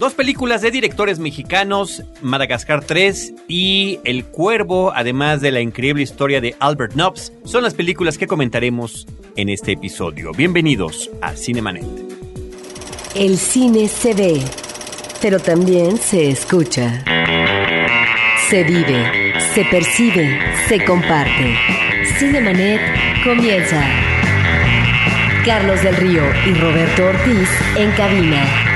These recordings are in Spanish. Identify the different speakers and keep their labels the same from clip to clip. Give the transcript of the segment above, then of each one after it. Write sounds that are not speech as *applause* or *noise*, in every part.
Speaker 1: Dos películas de directores mexicanos, Madagascar 3 y El Cuervo, además de la increíble historia de Albert Nobbs, son las películas que comentaremos en este episodio. Bienvenidos a Cinemanet.
Speaker 2: El cine se ve, pero también se escucha. Se vive, se percibe, se comparte. Cinemanet comienza. Carlos del Río y Roberto Ortiz en cabina.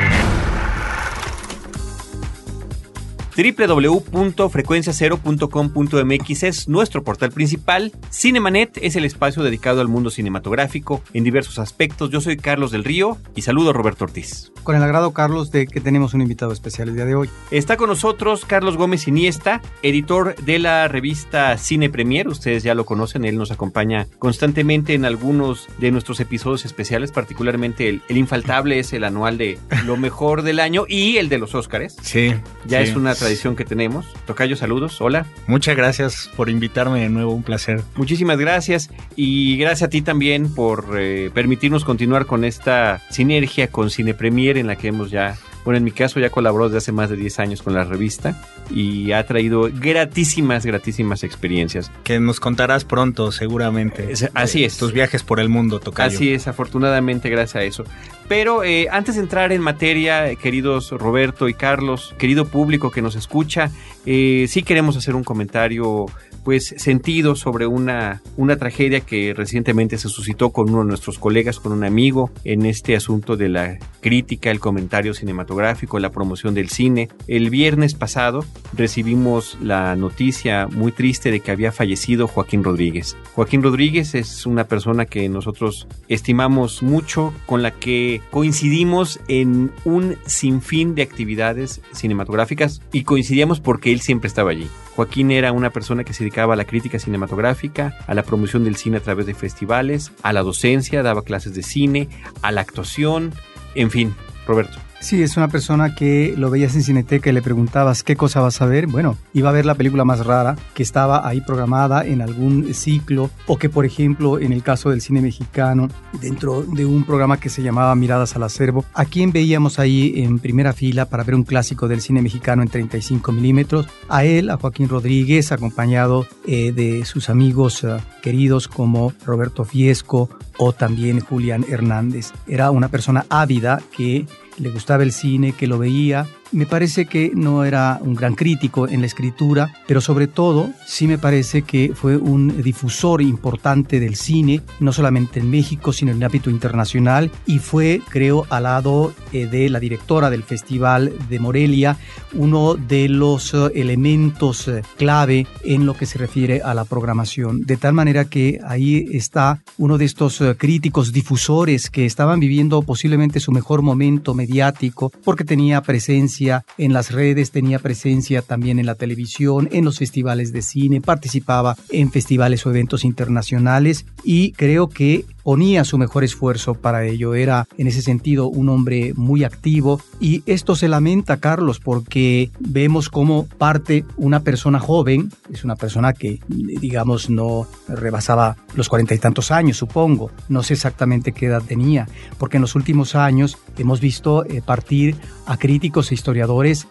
Speaker 1: www.frecuenciacero.com.mx es nuestro portal principal. Cinemanet es el espacio dedicado al mundo cinematográfico en diversos aspectos. Yo soy Carlos del Río y saludo a Roberto Ortiz.
Speaker 3: Con el agrado, Carlos, de que tenemos un invitado especial el día de hoy.
Speaker 1: Está con nosotros Carlos Gómez Iniesta, editor de la revista Cine Premier. Ustedes ya lo conocen, él nos acompaña constantemente en algunos de nuestros episodios especiales, particularmente el, infaltable es el anual de lo mejor del año y el de los Óscares.
Speaker 4: Sí.
Speaker 1: Ya es una tradición que tenemos. Tocayo, saludos, hola.
Speaker 4: Muchas gracias por invitarme de nuevo, un placer.
Speaker 1: Muchísimas gracias y gracias a ti también por eh, permitirnos continuar con esta sinergia con Cine Premier en la que hemos ya bueno, en mi caso ya colaboró desde hace más de 10 años con la revista y ha traído gratísimas, gratísimas experiencias.
Speaker 4: Que nos contarás pronto, seguramente.
Speaker 1: así es.
Speaker 4: Tus viajes por el mundo, Tocayo.
Speaker 1: Así es, afortunadamente gracias a eso. Pero eh, antes de entrar en materia, queridos Roberto y Carlos, querido público que nos escucha, eh, sí queremos hacer un comentario pues sentido sobre una, una tragedia que recientemente se suscitó con uno de nuestros colegas, con un amigo, en este asunto de la crítica, el comentario cinematográfico, la promoción del cine. El viernes pasado recibimos la noticia muy triste de que había fallecido Joaquín Rodríguez. Joaquín Rodríguez es una persona que nosotros estimamos mucho, con la que coincidimos en un sinfín de actividades cinematográficas y coincidíamos porque él siempre estaba allí. Joaquín era una persona que se a la crítica cinematográfica, a la promoción del cine a través de festivales, a la docencia, daba clases de cine, a la actuación, en fin, Roberto.
Speaker 3: Sí, es una persona que lo veías en Cineteca y le preguntabas qué cosa vas a ver. Bueno, iba a ver la película más rara que estaba ahí programada en algún ciclo o que, por ejemplo, en el caso del cine mexicano, dentro de un programa que se llamaba Miradas al Acervo, a quien veíamos ahí en primera fila para ver un clásico del cine mexicano en 35 milímetros. A él, a Joaquín Rodríguez, acompañado eh, de sus amigos eh, queridos como Roberto Fiesco o también Julián Hernández. Era una persona ávida que le gustaba el cine, que lo veía me parece que no era un gran crítico en la escritura, pero sobre todo sí me parece que fue un difusor importante del cine, no solamente en México, sino en el ámbito internacional, y fue, creo, al lado eh, de la directora del Festival de Morelia, uno de los eh, elementos eh, clave en lo que se refiere a la programación. De tal manera que ahí está uno de estos críticos difusores que estaban viviendo posiblemente su mejor momento mediático porque tenía presencia en las redes, tenía presencia también en la televisión, en los festivales de cine, participaba en festivales o eventos internacionales y creo que ponía su mejor esfuerzo para ello. Era en ese sentido un hombre muy activo y esto se lamenta, Carlos, porque vemos cómo parte una persona joven, es una persona que digamos no rebasaba los cuarenta y tantos años, supongo, no sé exactamente qué edad tenía, porque en los últimos años hemos visto eh, partir a críticos e historiadores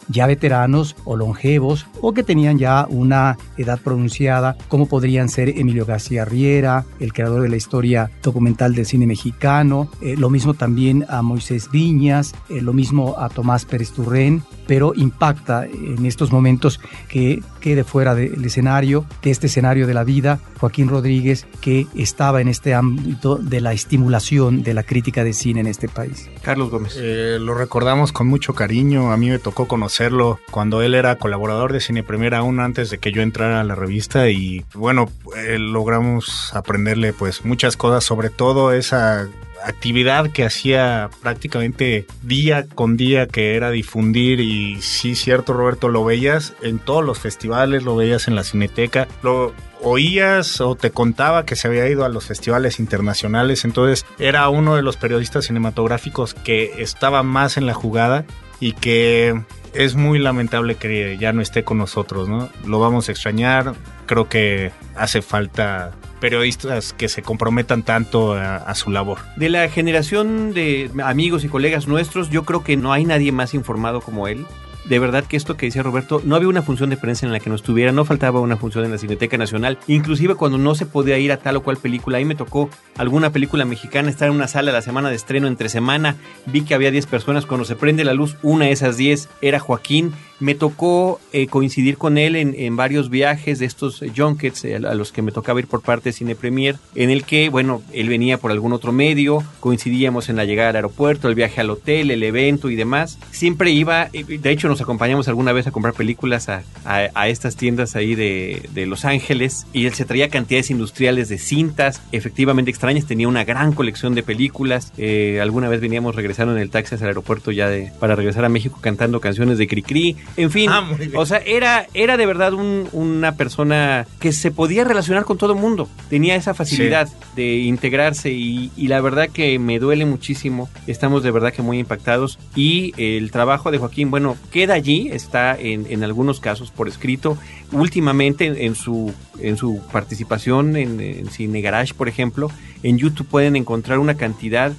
Speaker 3: ya veteranos o longevos o que tenían ya una edad pronunciada, como podrían ser Emilio García Riera, el creador de la historia documental del cine mexicano, eh, lo mismo también a Moisés Viñas, eh, lo mismo a Tomás Pérez Turrén, pero impacta en estos momentos que quede fuera del escenario, de este escenario de la vida, Joaquín Rodríguez, que estaba en este ámbito de la estimulación de la crítica de cine en este país.
Speaker 1: Carlos Gómez.
Speaker 4: Eh, lo recordamos con mucho cariño, a mí me tocó conocerlo cuando él era colaborador de Cine Primera aún antes de que yo entrara a la revista y bueno, logramos aprenderle pues muchas cosas sobre todo esa actividad que hacía prácticamente día con día que era difundir y sí cierto Roberto lo veías en todos los festivales lo veías en la cineteca lo oías o te contaba que se había ido a los festivales internacionales entonces era uno de los periodistas cinematográficos que estaba más en la jugada y que es muy lamentable que ya no esté con nosotros, ¿no? Lo vamos a extrañar, creo que hace falta periodistas que se comprometan tanto a, a, su labor.
Speaker 1: De la generación de amigos y colegas nuestros, yo creo que no hay nadie más informado como él de verdad que esto que decía Roberto, no había una función de prensa en la que no estuviera, no faltaba una función en la Cineteca Nacional, inclusive cuando no se podía ir a tal o cual película, ahí me tocó alguna película mexicana, estar en una sala la semana de estreno entre semana, vi que había 10 personas, cuando se prende la luz, una de esas 10 era Joaquín, me tocó eh, coincidir con él en, en, varios viajes de estos eh, junkets eh, a los que me tocaba ir por parte de Cine Premier, en el que, bueno, él venía por algún otro medio, coincidíamos en la llegada al aeropuerto, el viaje al hotel, el evento y demás. Siempre iba, de hecho nos acompañamos alguna vez a comprar películas a, a, a estas tiendas ahí de, de, Los Ángeles y él se traía cantidades industriales de cintas, efectivamente extrañas, tenía una gran colección de películas. alguna vez veníamos regresando en el taxi hacia el aeropuerto ya de, para regresar a México cantando canciones de Cricri. En fin, ah, o sea, era, era de verdad un, una persona que se podía relacionar con todo el mundo. Tenía esa facilidad sí. de integrarse y, y, la verdad que me duele muchísimo. Estamos de verdad que muy impactados. Y el trabajo de Joaquín, bueno, allí, está en, en algunos casos por escrito. Últimamente en, en su, en su participación en, en Cine Garage, por ejemplo, en YouTube pueden encontrar una cantidad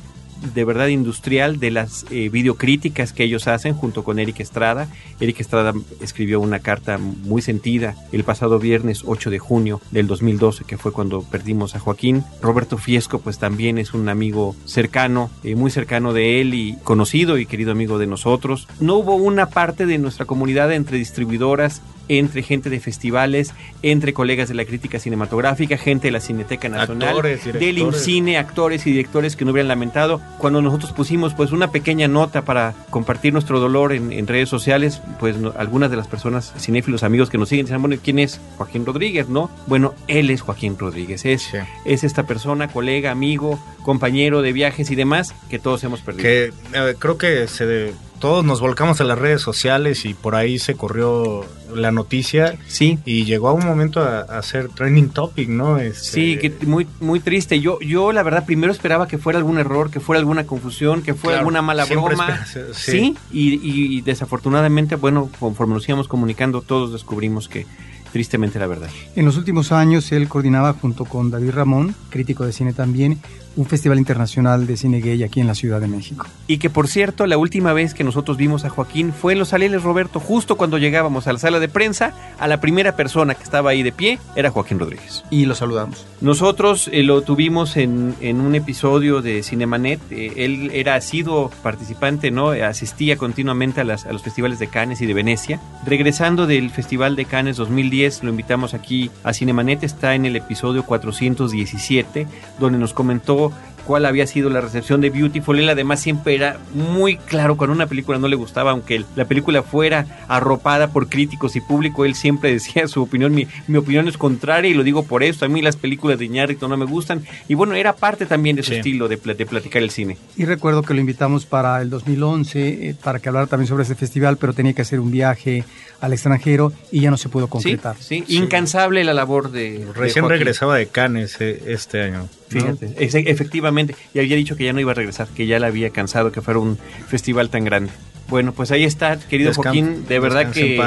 Speaker 1: de verdad industrial de las eh, videocríticas que ellos hacen junto con Eric Estrada. Eric Estrada escribió una carta muy sentida el pasado viernes 8 de junio del 2012, que fue cuando perdimos a Joaquín. Roberto Fiesco, pues también es un amigo cercano, eh, muy cercano de él y conocido y querido amigo de nosotros. No hubo una parte de nuestra comunidad entre distribuidoras entre gente de festivales, entre colegas de la crítica cinematográfica, gente de la Cineteca Nacional,
Speaker 4: actores,
Speaker 1: del IMCINE, actores y directores que no hubieran lamentado. Cuando nosotros pusimos pues una pequeña nota para compartir nuestro dolor en, en redes sociales, pues no, algunas de las personas cinéfilos amigos que nos siguen dicen, bueno, ¿quién es Joaquín Rodríguez? ¿No? Bueno, él es Joaquín Rodríguez, es, sí. es esta persona, colega, amigo, compañero de viajes y demás que todos hemos perdido.
Speaker 4: Que eh, creo que se de, todos nos volcamos a las redes sociales y por ahí se corrió la noticia.
Speaker 1: Sí.
Speaker 4: Y llegó a un momento a, a ser trending topic, ¿no?
Speaker 1: Este... Sí, que muy, muy triste. Yo, yo la verdad primero esperaba que fuera algún error, que fuera alguna confusión, que fuera claro, alguna mala broma.
Speaker 4: Espera, *laughs*
Speaker 1: sí. sí. Y, y, y desafortunadamente, bueno, conforme nos íbamos comunicando, todos descubrimos que tristemente la verdad.
Speaker 3: En los últimos años él coordinaba junto con David Ramón, crítico de cine también, un festival internacional de cine gay aquí en la Ciudad de México.
Speaker 1: Y que por cierto, la última vez que nosotros vimos a Joaquín fue en Los Aleles Roberto, justo cuando llegábamos a la sala de prensa, a la primera persona que estaba ahí de pie era Joaquín Rodríguez.
Speaker 3: Y lo saludamos.
Speaker 1: Nosotros eh, lo tuvimos en, en, un episodio de Cinemanet, eh, él era sido participante, ¿no? Asistía continuamente a, las, a los festivales de Cannes y de Venecia. Regresando del Festival de Cannes 2010, lo invitamos aquí a Cinemanet, está en el episodio 417, donde nos comentó cuál había sido la recepción de Beautiful. Él además siempre era muy claro cuando una película no le gustaba, aunque la película fuera arropada por críticos y público, él siempre *laughs* decía su opinión, mi, mi opinión es contraria y lo digo por esto, a mí las películas de Iñárritu no me gustan y bueno, era parte también de su sí. estilo de, de, platicar el cine.
Speaker 3: Y recuerdo que lo invitamos para el 2011, eh, para que hablara también sobre ese festival, pero tenía que hacer un viaje al extranjero y ya no se pudo concretar.
Speaker 1: Sí, sí. incansable la labor de...
Speaker 4: Recién
Speaker 1: de
Speaker 4: regresaba de Cannes este año.
Speaker 1: Fíjate, ¿no? efectivamente, y había dicho que ya no iba a regresar, que ya la había cansado que fuera un festival tan grande. Bueno, pues ahí está, querido Joaquín, de verdad que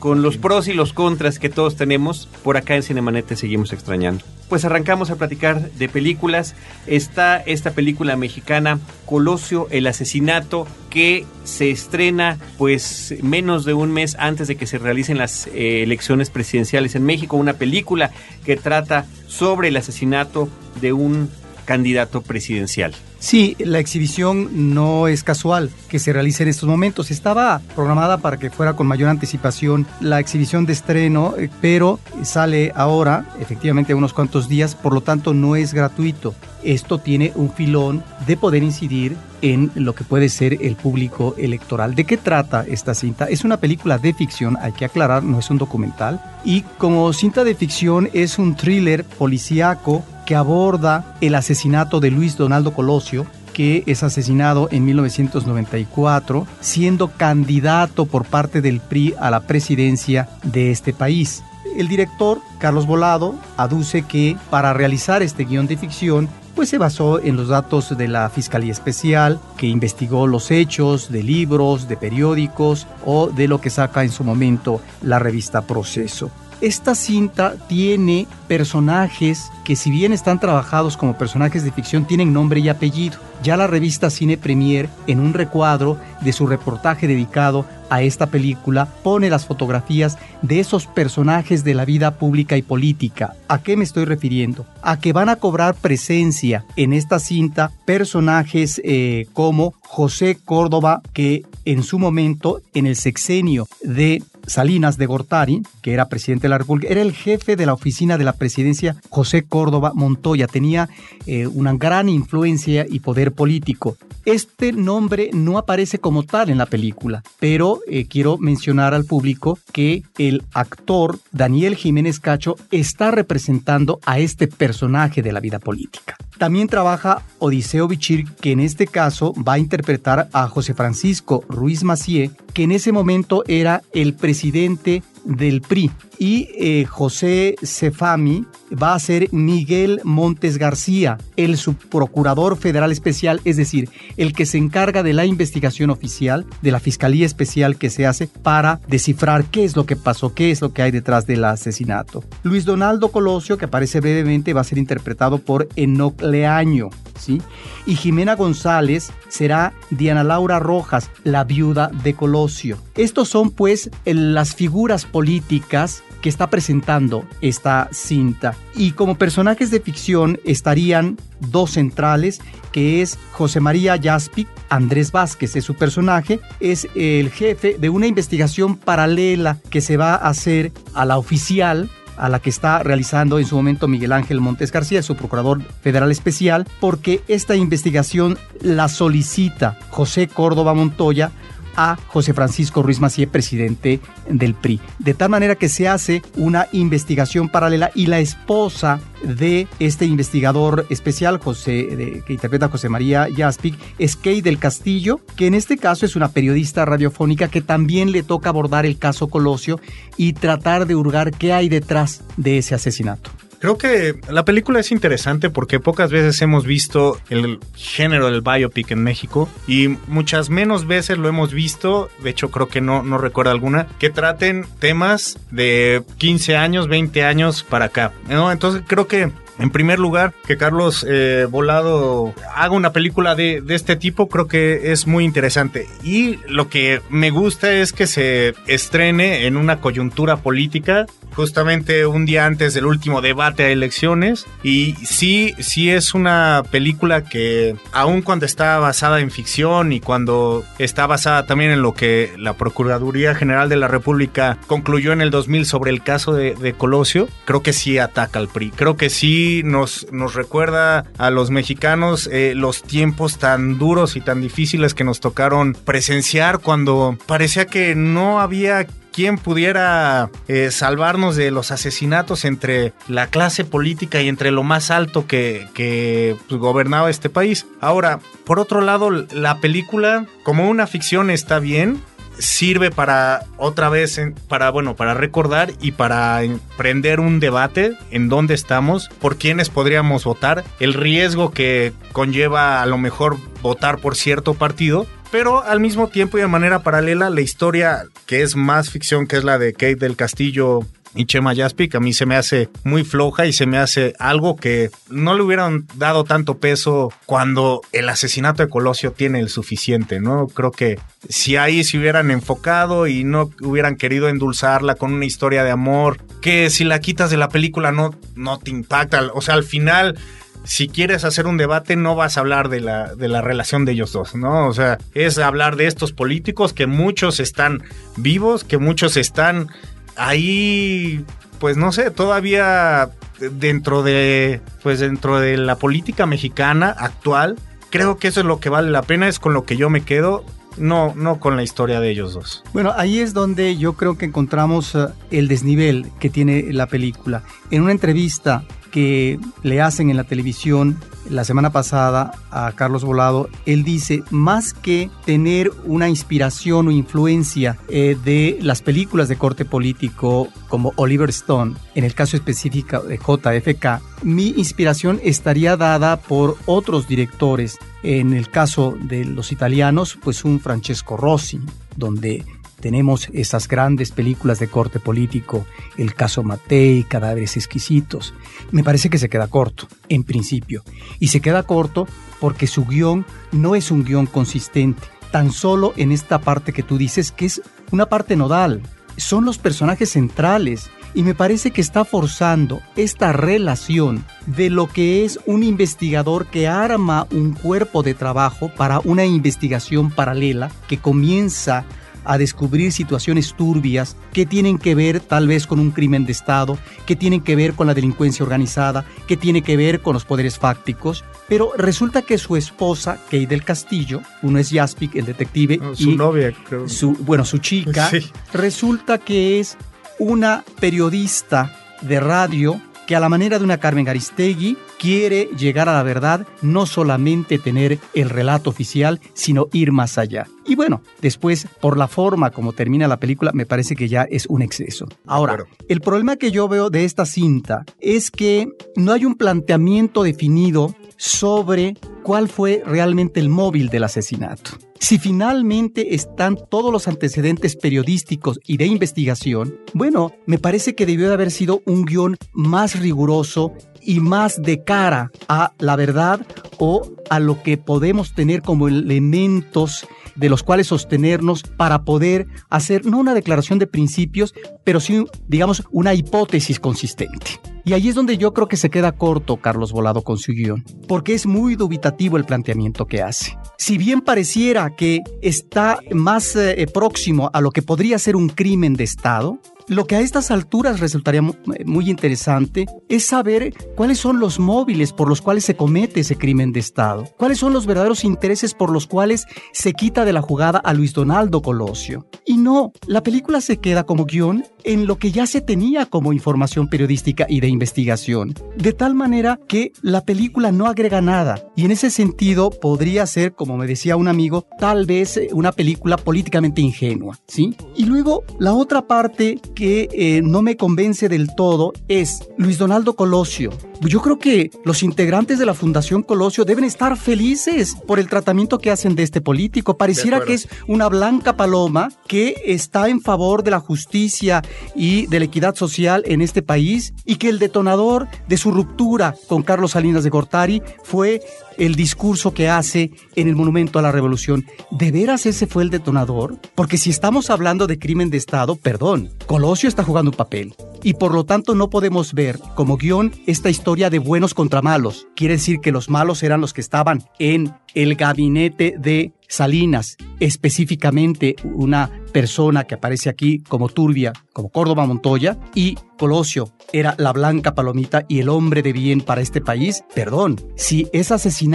Speaker 1: con los pros y los contras que todos tenemos, por acá en Cinemanet te seguimos extrañando. Pues arrancamos a platicar de películas. Está esta película mexicana, Colosio, el asesinato, que se estrena pues menos de un mes antes de que se realicen las eh, elecciones presidenciales en México. Una película que trata sobre el asesinato de un candidato presidencial.
Speaker 3: Sí, la exhibición no es casual que se realice en estos momentos. Estaba programada para que fuera con mayor anticipación la exhibición de estreno, eh, pero sale ahora, efectivamente, unos cuantos días, por lo tanto no es gratuito. Esto tiene un filón de poder incidir en lo que puede ser el público electoral. ¿De qué trata esta cinta? Es una película de ficción, hay que aclarar, no es un documental. Y como cinta de ficción es un thriller policíaco que aborda el asesinato de Luis Donaldo Colosio, que es asesinado en 1994, siendo candidato por parte del PRI a la presidencia de este país. El director, Carlos Volado, aduce que para realizar este guion de ficción, pues se basó en los datos de la Fiscalía Especial, que investigó los hechos de libros, de periódicos o de lo que saca en su momento la revista Proceso. Esta cinta tiene personajes que si bien están trabajados como personajes de ficción, tienen nombre y apellido. Ya la revista Cine Premier, en un recuadro de su reportaje dedicado a esta película, pone las fotografías de esos personajes de la vida pública y política. ¿A qué me estoy refiriendo? A que van a cobrar presencia en esta cinta personajes eh, como José Córdoba, que en su momento, en el sexenio de Salinas de Gortari, que era presidente de la República, era el jefe de la oficina de la presidencia José Córdoba Montoya. Tenía eh, una gran influencia y poder político. Este nombre no aparece como tal en la película, pero eh, quiero mencionar al público que el actor Daniel Jiménez Cacho está representando a este personaje de la vida política. También trabaja Odiseo Bichir, que en este caso va a interpretar a José Francisco Ruiz Macié, que en ese momento era el presidente del PRI. Y eh, José Cefami va a ser Miguel Montes García, el subprocurador federal especial, es decir, el que se encarga de la investigación oficial de la Fiscalía Especial que se hace para descifrar qué es lo que pasó, qué es lo que hay detrás del asesinato. Luis Donaldo Colosio, que aparece brevemente, va a ser interpretado por Enoc Leaño. ¿Sí? Y Jimena González será Diana Laura Rojas, la viuda de Colosio. Estos son pues las figuras políticas que está presentando esta cinta. Y como personajes de ficción estarían dos centrales, que es José María Jaspic, Andrés Vázquez es su personaje, es el jefe de una investigación paralela que se va a hacer a la oficial a la que está realizando en su momento Miguel Ángel Montes García, su procurador federal especial, porque esta investigación la solicita José Córdoba Montoya a José Francisco Ruiz Macié, presidente del PRI. De tal manera que se hace una investigación paralela y la esposa de este investigador especial, José, que interpreta José María Jaspic, es Kay del Castillo, que en este caso es una periodista radiofónica que también le toca abordar el caso Colosio y tratar de hurgar qué hay detrás de ese asesinato.
Speaker 4: Creo que la película es interesante porque pocas veces hemos visto el género del biopic en México y muchas menos veces lo hemos visto, de hecho creo que no, no recuerdo alguna, que traten temas de 15 años, 20 años para acá. ¿no? Entonces creo que en primer lugar, que Carlos eh, Volado haga una película de, de, este tipo, creo que es muy interesante. Y lo que me gusta es que se estrene en una coyuntura política justamente un día antes del último debate a elecciones. Y sí, sí es una película que, aun cuando está basada en ficción y cuando está basada también en lo que la Procuraduría General de la República concluyó en el 2000 sobre el caso de, de Colosio, creo que sí ataca al PRI. Creo que sí nos, recuerda a los mexicanos eh, los tiempos tan duros y tan difíciles que nos tocaron presenciar cuando parecía que no había quien pudiera eh, salvarnos de los asesinatos entre la clase política y entre lo más alto que, que pues, gobernaba este país. Ahora, por otro lado, la película, como una ficción, está bien, sirve para otra vez, para bueno, para recordar y para emprender un debate en dónde estamos, por quiénes podríamos votar, el riesgo que conlleva a lo mejor votar por cierto partido pero al mismo tiempo y de manera paralela la historia que es más ficción que es la de Kate del Castillo y Chema Jaspic a mí se me hace muy floja y se me hace algo que no le hubieran dado tanto peso cuando el asesinato de Colosio tiene el suficiente, ¿no? Creo que si ahí se hubieran enfocado y no hubieran querido endulzarla con una historia de amor, que si la quitas de la película no, no te impacta, o sea, al final si quieres hacer un debate, no vas a hablar de la, de la relación de ellos dos, ¿no? O sea, es hablar de estos políticos que muchos están vivos, que muchos están ahí, pues no sé, todavía dentro de, pues dentro de la política mexicana actual. Creo que eso es lo que vale la pena, es con lo que yo me quedo no, no con la historia de ellos dos.
Speaker 3: Bueno, ahí es donde yo creo que encontramos uh, el desnivel que tiene la película. En una entrevista que le hacen en la televisión la semana pasada a Carlos Volado, él dice, más que tener una inspiración o influencia eh, de las películas de corte político como Oliver Stone, en el caso específico de JFK, mi inspiración estaría dada por otros directores. En el caso de los italianos, pues un Francesco Rossi, donde tenemos esas grandes películas de corte político, el caso Matei, Cadáveres Exquisitos. Me parece que se queda corto, en principio. Y se queda corto porque su guion no es un guion consistente, tan solo en esta parte que tú dices que es una parte nodal. Son los personajes centrales y me parece que está forzando esta relación de lo que es un investigador que arma un cuerpo de trabajo para una investigación paralela que comienza a descubrir situaciones turbias que tienen que ver tal vez con un crimen de Estado, que tienen que ver con la delincuencia organizada, que tiene que ver con los poderes fácticos, pero resulta que su esposa, Kay del Castillo, uno es Jaspic, el detective,
Speaker 4: su novia, creo.
Speaker 3: Su, bueno, su chica, resulta que es una periodista de radio que a la manera de una Carmen Garistegui quiere llegar a la verdad, no solamente tener el relato oficial, sino ir más allá. Y bueno, después, por la forma como termina la película, me parece que ya es un exceso. Ahora, el problema que yo veo de esta cinta es que no hay un planteamiento definido sobre cuál fue realmente el móvil del asesinato. Si finalmente están todos los antecedentes periodísticos y de investigación, bueno, me parece que debió de haber sido un guion más riguroso y más de cara a la verdad o a lo que podemos tener como elementos de los cuales sostenernos para poder hacer no una declaración de principios, pero sí, digamos, una hipótesis consistente. Y ahí es donde yo creo que se queda corto Carlos Volado con su guion, porque es muy dubitativo el planteamiento que hace. Si bien pareciera que está más eh, próximo a lo que podría ser un crimen de Estado, lo que a estas alturas resultaría muy interesante es saber cuáles son los móviles por los cuales se comete ese crimen de Estado, cuáles son los verdaderos intereses por los cuales se quita de la jugada a Luis Donaldo Colosio. Y no, la película se queda como guion en lo que ya se tenía como información periodística y de investigación, de tal manera que la película no agrega nada. Y en ese sentido podría ser, como me decía un amigo, tal vez eh, una película políticamente ingenua, ¿sí? Y luego la otra parte que eh, no me convence del todo es Luis Donaldo Colosio. Yo creo que los integrantes de la Fundación Colosio deben estar felices por el tratamiento que hacen de este político. Pareciera que es una blanca paloma que está en favor de la justicia y de la equidad social en este país y que el detonador de su ruptura con Carlos Salinas de Gortari fue el discurso que hace en el Monumento a la Revolución. ¿De veras ese fue el detonador? Porque si estamos hablando de crimen de Estado, perdón, Colosio está jugando un papel. Y por lo tanto no podemos ver como guion esta historia de buenos contra malos. Quiere decir que los malos eran los que estaban en el gabinete de Salinas, específicamente una persona que aparece aquí como Turbia, como Córdoba Montoya, y Colosio era la blanca palomita y el hombre de bien para este país, perdón, si es asesinato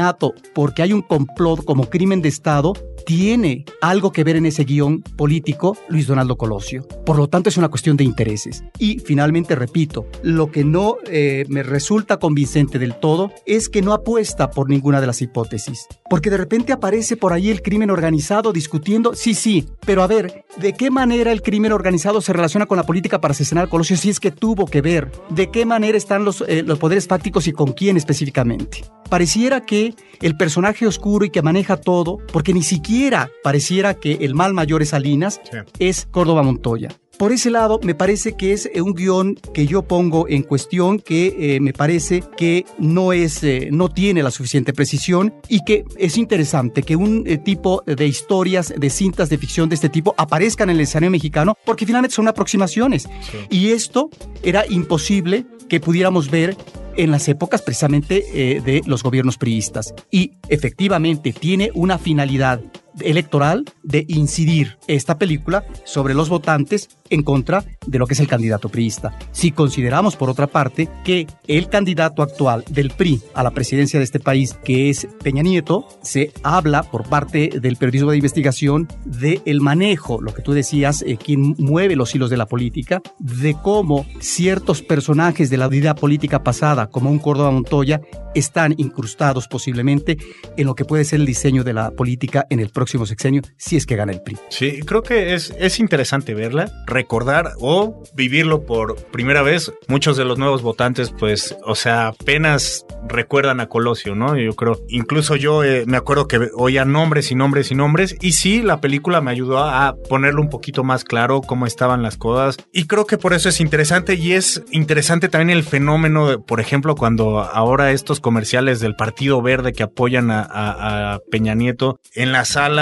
Speaker 3: porque hay un complot como crimen de Estado, tiene algo que ver en ese guion político Luis Donaldo Colosio. Por lo tanto, es una cuestión de intereses. Y finalmente, repito, lo que no eh, me resulta convincente del todo es que no apuesta por ninguna de las hipótesis. Porque de repente aparece por ahí el crimen organizado discutiendo, sí, sí, pero a ver, ¿de qué manera el crimen organizado se relaciona con la política para asesinar a Colosio si es que tuvo que ver? ¿De qué manera están los, eh, los poderes fácticos y con quién específicamente? Pareciera que el personaje oscuro y que maneja todo, porque ni siquiera pareciera que el mal mayor es Salinas, es Córdoba Montoya. Por ese lado, me parece que es un guion que yo pongo en cuestión, que eh, me parece que no es, eh, no tiene la suficiente precisión y que es interesante que un eh, tipo de historias, de cintas de ficción de este tipo aparezcan en el escenario mexicano, porque finalmente son aproximaciones. Y esto era imposible que pudiéramos ver en las épocas precisamente de los gobiernos priistas. Y efectivamente tiene una finalidad electoral de incidir esta película sobre los votantes en contra de lo que es el candidato priista. Si consideramos, por otra parte, que el candidato actual del PRI a la presidencia de este país, que es Peña Nieto, se habla por parte del periodismo de investigación de el manejo, lo que tú decías, eh, quien mueve los hilos de la política, de cómo ciertos personajes de la vida política pasada, como un Córdoba Montoya, están incrustados posiblemente en lo que puede ser el diseño de la política en el próximo próximo sexenio si es que gana el PRI.
Speaker 4: Sí, creo que es, es interesante verla, recordar o vivirlo por primera vez. Muchos de los nuevos votantes, pues, o sea, apenas recuerdan a Colosio, ¿no? Yo creo, incluso yo eh, me acuerdo que oía nombres y nombres y nombres y sí, la película me ayudó a ponerlo un poquito más claro cómo estaban las cosas y creo que por eso es interesante y es interesante también el fenómeno, de, por ejemplo, cuando ahora estos comerciales del Partido Verde que apoyan a, a, a Peña Nieto en la sala,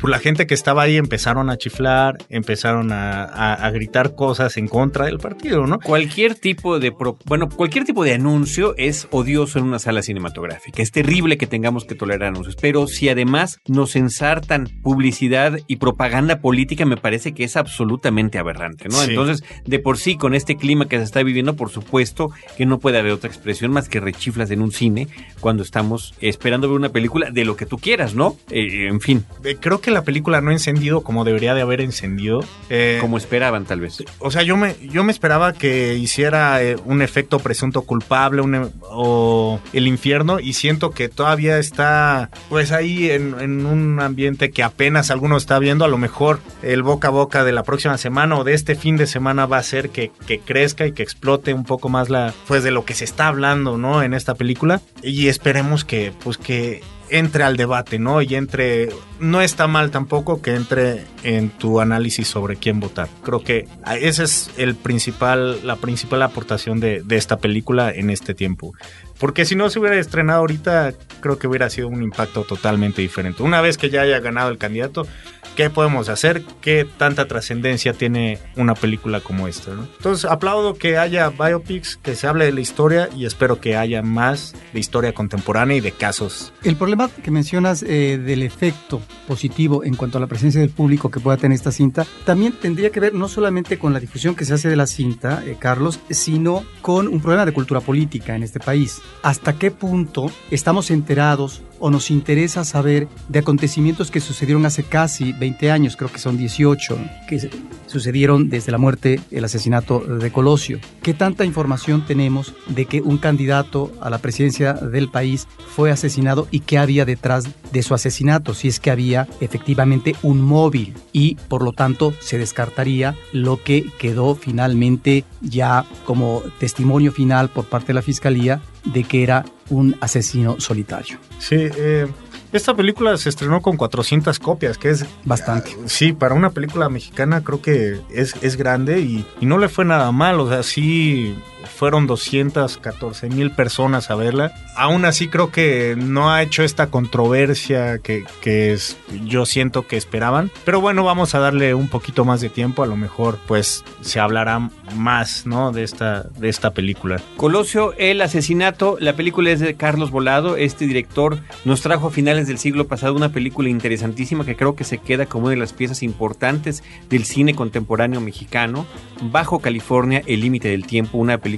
Speaker 4: pues la gente que estaba ahí empezaron a chiflar, empezaron a, a gritar cosas en contra del partido, ¿no?
Speaker 1: Cualquier tipo de, pro, bueno, cualquier tipo de anuncio es odioso en una sala cinematográfica. Es terrible que tengamos que tolerar anuncios, pero si además nos ensartan publicidad y propaganda política, me parece que es absolutamente aberrante, ¿no? Sí. Entonces, de por sí, con este clima que se está viviendo, por supuesto que no puede haber otra expresión más que rechiflas en un cine cuando estamos esperando ver una película de lo que tú quieras, ¿no? Eh, en fin.
Speaker 4: Eh, creo que la película no ha encendido como debería de haber encendido.
Speaker 1: Eh, como esperaban, tal vez.
Speaker 4: O sea, yo me, yo me esperaba que hiciera eh, un efecto presunto culpable un, o el infierno y siento que todavía está pues ahí en, en, un ambiente que apenas alguno está viendo. A lo mejor el boca a boca de la próxima semana o de este fin de semana va a hacer que, que crezca y que explote un poco más la pues de lo que se está hablando, ¿no? En esta película y esperemos que pues que entre al debate, ¿no? Y entre, no está mal tampoco que entre en tu análisis sobre quién votar. Creo que esa es el principal, la principal aportación de, de esta película en este tiempo. Porque si no se hubiera estrenado ahorita, creo que hubiera sido un impacto totalmente diferente. Una vez que ya haya ganado el candidato, ¿qué podemos hacer? ¿Qué tanta trascendencia tiene una película como esta? Entonces, aplaudo que haya biopics, que se hable de la historia y espero que haya más de historia contemporánea y de casos.
Speaker 3: El problema que mencionas eh, del efecto positivo en cuanto a la presencia del público que pueda tener esta cinta, también tendría que ver no solamente con la difusión que se hace de la cinta, eh, Carlos, sino con un problema de cultura política en este país. ¿Hasta qué punto estamos enterados o nos interesa saber de acontecimientos que sucedieron hace casi 20 años, creo que son 18, que sucedieron desde la muerte, el asesinato de Colosio. ¿Qué tanta información tenemos de que un candidato a la presidencia del país fue asesinado y qué había detrás de su asesinato? Si es que había efectivamente un móvil y por lo tanto se descartaría lo que quedó finalmente ya como testimonio final por parte de la fiscalía de que era un asesino solitario.
Speaker 4: Sí, eh, esta película se estrenó con 400 copias, que es
Speaker 3: bastante.
Speaker 4: Uh, sí, para una película mexicana creo que es, es grande y, y, no le fue nada mal, o sea, sí fueron 214 mil personas a verla. Aún así creo que no ha hecho esta controversia que, que es, yo siento que esperaban. Pero bueno, vamos a darle un poquito más de tiempo. A lo mejor pues se hablará más ¿no? de, esta, de esta película.
Speaker 1: Colosio, el asesinato. La película es de Carlos Volado. Este director nos trajo a finales del siglo pasado una película interesantísima que creo que se queda como una de las piezas importantes del cine contemporáneo mexicano. Bajo California, El límite del tiempo, una película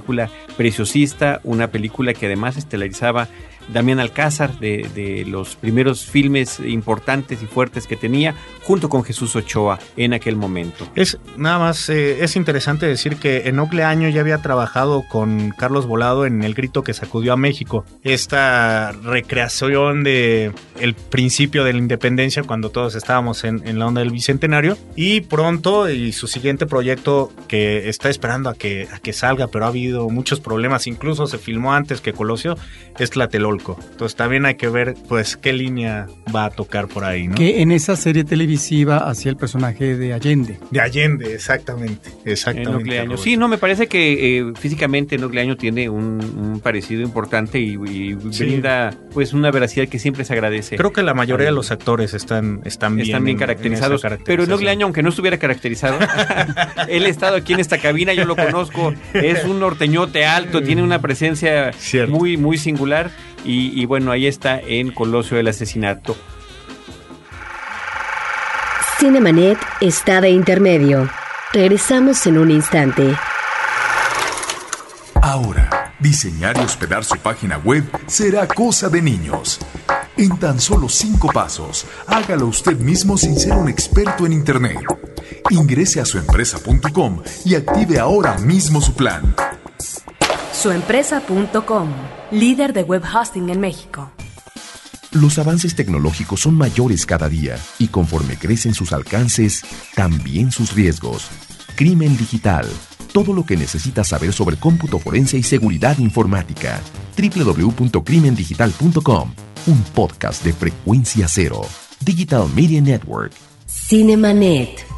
Speaker 1: preciosista, una película que además estelarizaba Damián Alcázar, de, los primeros filmes importantes y fuertes que tenía, junto con Jesús Ochoa en aquel momento.
Speaker 4: Es nada más, eh, es interesante decir que Enoc Leaño ya había trabajado con Carlos Volado en El Grito que sacudió a México. Esta recreación de el principio de la independencia cuando todos estábamos en, en la onda del Bicentenario. Y pronto, y su siguiente proyecto que está esperando a que, a que salga, pero ha habido muchos problemas, incluso se filmó antes que Colosio, es Tlatelolco. Entonces también hay que ver pues qué línea va a tocar por ahí, ¿no?
Speaker 3: Que en esa serie televisiva hacía el personaje de Allende.
Speaker 4: De Allende, exactamente. Exactamente.
Speaker 1: Nucleaño. Sí, no, me parece que eh, físicamente Nucleaño tiene un, un, parecido importante y, y sí. brinda pues una veracidad que siempre se agradece.
Speaker 4: Creo que la mayoría de los actores están, están bien,
Speaker 1: están bien caracterizados. En pero Nucleaño, aunque no estuviera caracterizado, *laughs* él ha estado aquí en esta cabina, yo lo conozco, es un norteñote alto, tiene una presencia Cierto. muy, muy singular. Y, y, bueno, ahí está en Colosio el asesinato.
Speaker 2: Cinemanet está de intermedio. Regresamos en un instante.
Speaker 5: Ahora, diseñar y hospedar su página web será cosa de niños. En tan solo cinco pasos, hágalo usted mismo sin ser un experto en Internet. Ingrese a suempresa.com y active ahora mismo su plan.
Speaker 6: Suempresa.com, líder de web hosting en México.
Speaker 5: Los avances tecnológicos son mayores cada día y conforme crecen sus alcances, también sus riesgos. Crimen digital. Todo lo que necesitas saber sobre cómputo forense y seguridad informática. www.crimendigital.com. Un podcast de frecuencia cero. Digital Media Network.
Speaker 2: Cinemanet.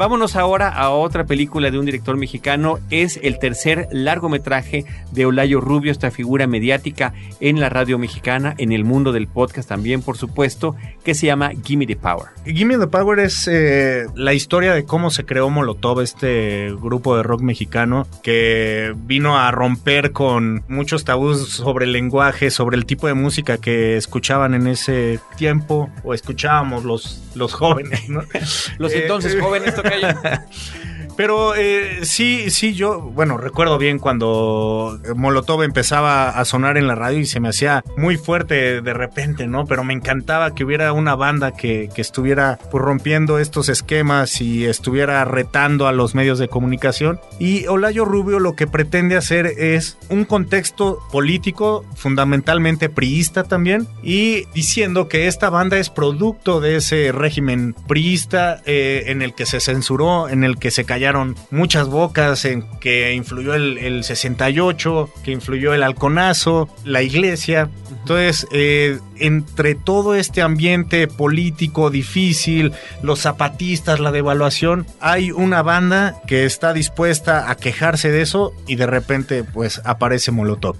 Speaker 1: Vámonos ahora a otra película de un director mexicano. Es el tercer largometraje de Olayo Rubio, esta figura mediática en la radio mexicana, en el mundo del podcast también, por supuesto, que se llama Gimme the Power.
Speaker 4: Gimme the Power es eh, la historia de cómo se creó Molotov, este grupo de rock mexicano que vino a romper con muchos tabús sobre el lenguaje, sobre el tipo de música que escuchaban en ese tiempo o escuchábamos los, los jóvenes, ¿no? *laughs*
Speaker 1: Los
Speaker 4: Eh,
Speaker 1: entonces jóvenes *laughs* tocayo. *laughs*
Speaker 4: Pero eh, sí, sí, yo, bueno, recuerdo bien cuando Molotov empezaba a sonar en la radio y se me hacía muy fuerte de repente, ¿no? Pero me encantaba que hubiera una banda que, que estuviera pues, rompiendo estos esquemas y estuviera retando a los medios de comunicación. Y Olayo Rubio lo que pretende hacer es un contexto político, fundamentalmente priista también, y diciendo que esta banda es producto de ese régimen priista eh, en el que se censuró, en el que se callaron muchas bocas, en que influyó el, el 68, que influyó el halconazo, la iglesia. Entonces, eh, entre todo este ambiente político difícil, los zapatistas, la devaluación, hay una banda que está dispuesta a quejarse de eso y de repente pues aparece Molotov.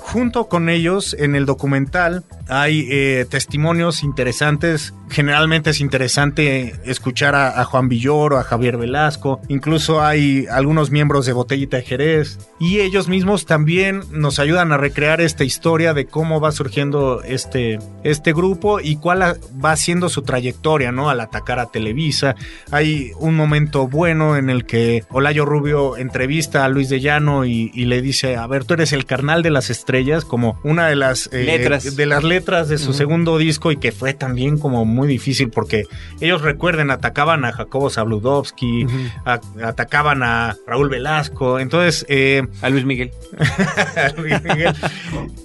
Speaker 4: Junto con ellos en el documental hay eh, testimonios interesantes. Generalmente es interesante escuchar a, a, Juan Villoro, a Javier Velasco. Incluso hay algunos miembros de Botellita de Jerez. Y ellos mismos también nos ayudan a recrear esta historia de cómo va surgiendo este, este grupo y cuál a, va siendo su trayectoria, ¿no? Al atacar a Televisa. Hay un momento bueno en el que Olayo Rubio entrevista a Luis de Llano y, y le dice, a ver, tú eres el carnal de las estrellas, como una de las eh,
Speaker 1: letras.
Speaker 4: de las letras de su uh -huh. segundo disco y que fue también como muy difícil porque ellos recuerden, atacaban a Jacobo Zabludovsky, uh -huh. a, atacaban a Raúl Velasco, entonces... Eh,
Speaker 1: a Luis Miguel. *laughs*
Speaker 4: a Luis Miguel.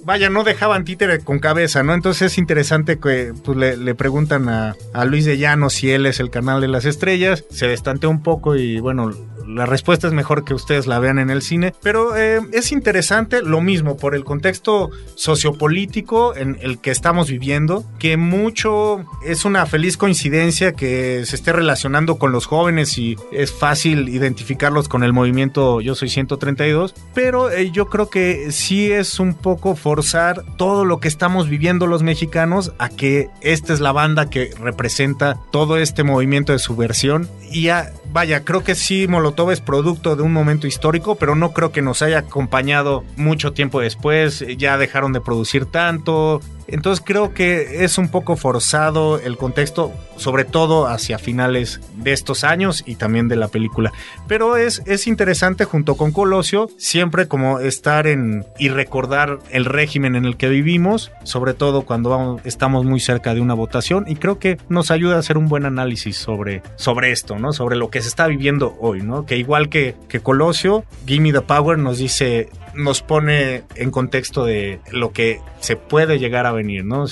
Speaker 4: Vaya, no dejaban títere con cabeza, ¿no? Entonces es interesante que pues, le, le, preguntan a, a Luis de Llano si él es el canal de las estrellas, se destantea un poco y bueno, la respuesta es mejor que ustedes la vean en el cine, pero eh, es interesante lo mismo por el contexto sociopolítico en el que estamos viviendo, que mucho es una feliz coincidencia que se esté relacionando con los jóvenes y es fácil identificarlos con el movimiento Yo Soy 132, pero eh, yo creo que sí es un poco forzar todo lo que estamos viviendo los mexicanos a que esta es la banda que representa todo este movimiento de subversión y a, vaya, creo que sí Molotov es producto de un momento histórico, pero no creo que nos haya acompañado mucho tiempo después, ya dejaron de producir tanto, entonces creo que es un poco forzado el contexto, sobre todo hacia finales de estos años y también de la película. Pero es, es interesante junto con Colosio, siempre como estar en y recordar el régimen en el que vivimos, sobre todo cuando estamos muy cerca de una votación y creo que nos ayuda a hacer un buen análisis sobre, sobre esto, ¿no? Sobre lo que se está viviendo hoy, ¿no? Que igual que, que Colosio, Gimme the Power nos dice nos pone en contexto de lo que se puede llegar a venir, ¿no?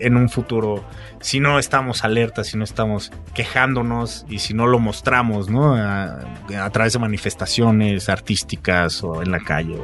Speaker 4: En un futuro, si no estamos alertas, si no estamos quejándonos y si no lo mostramos, ¿no? A, a través de manifestaciones artísticas o en la calle.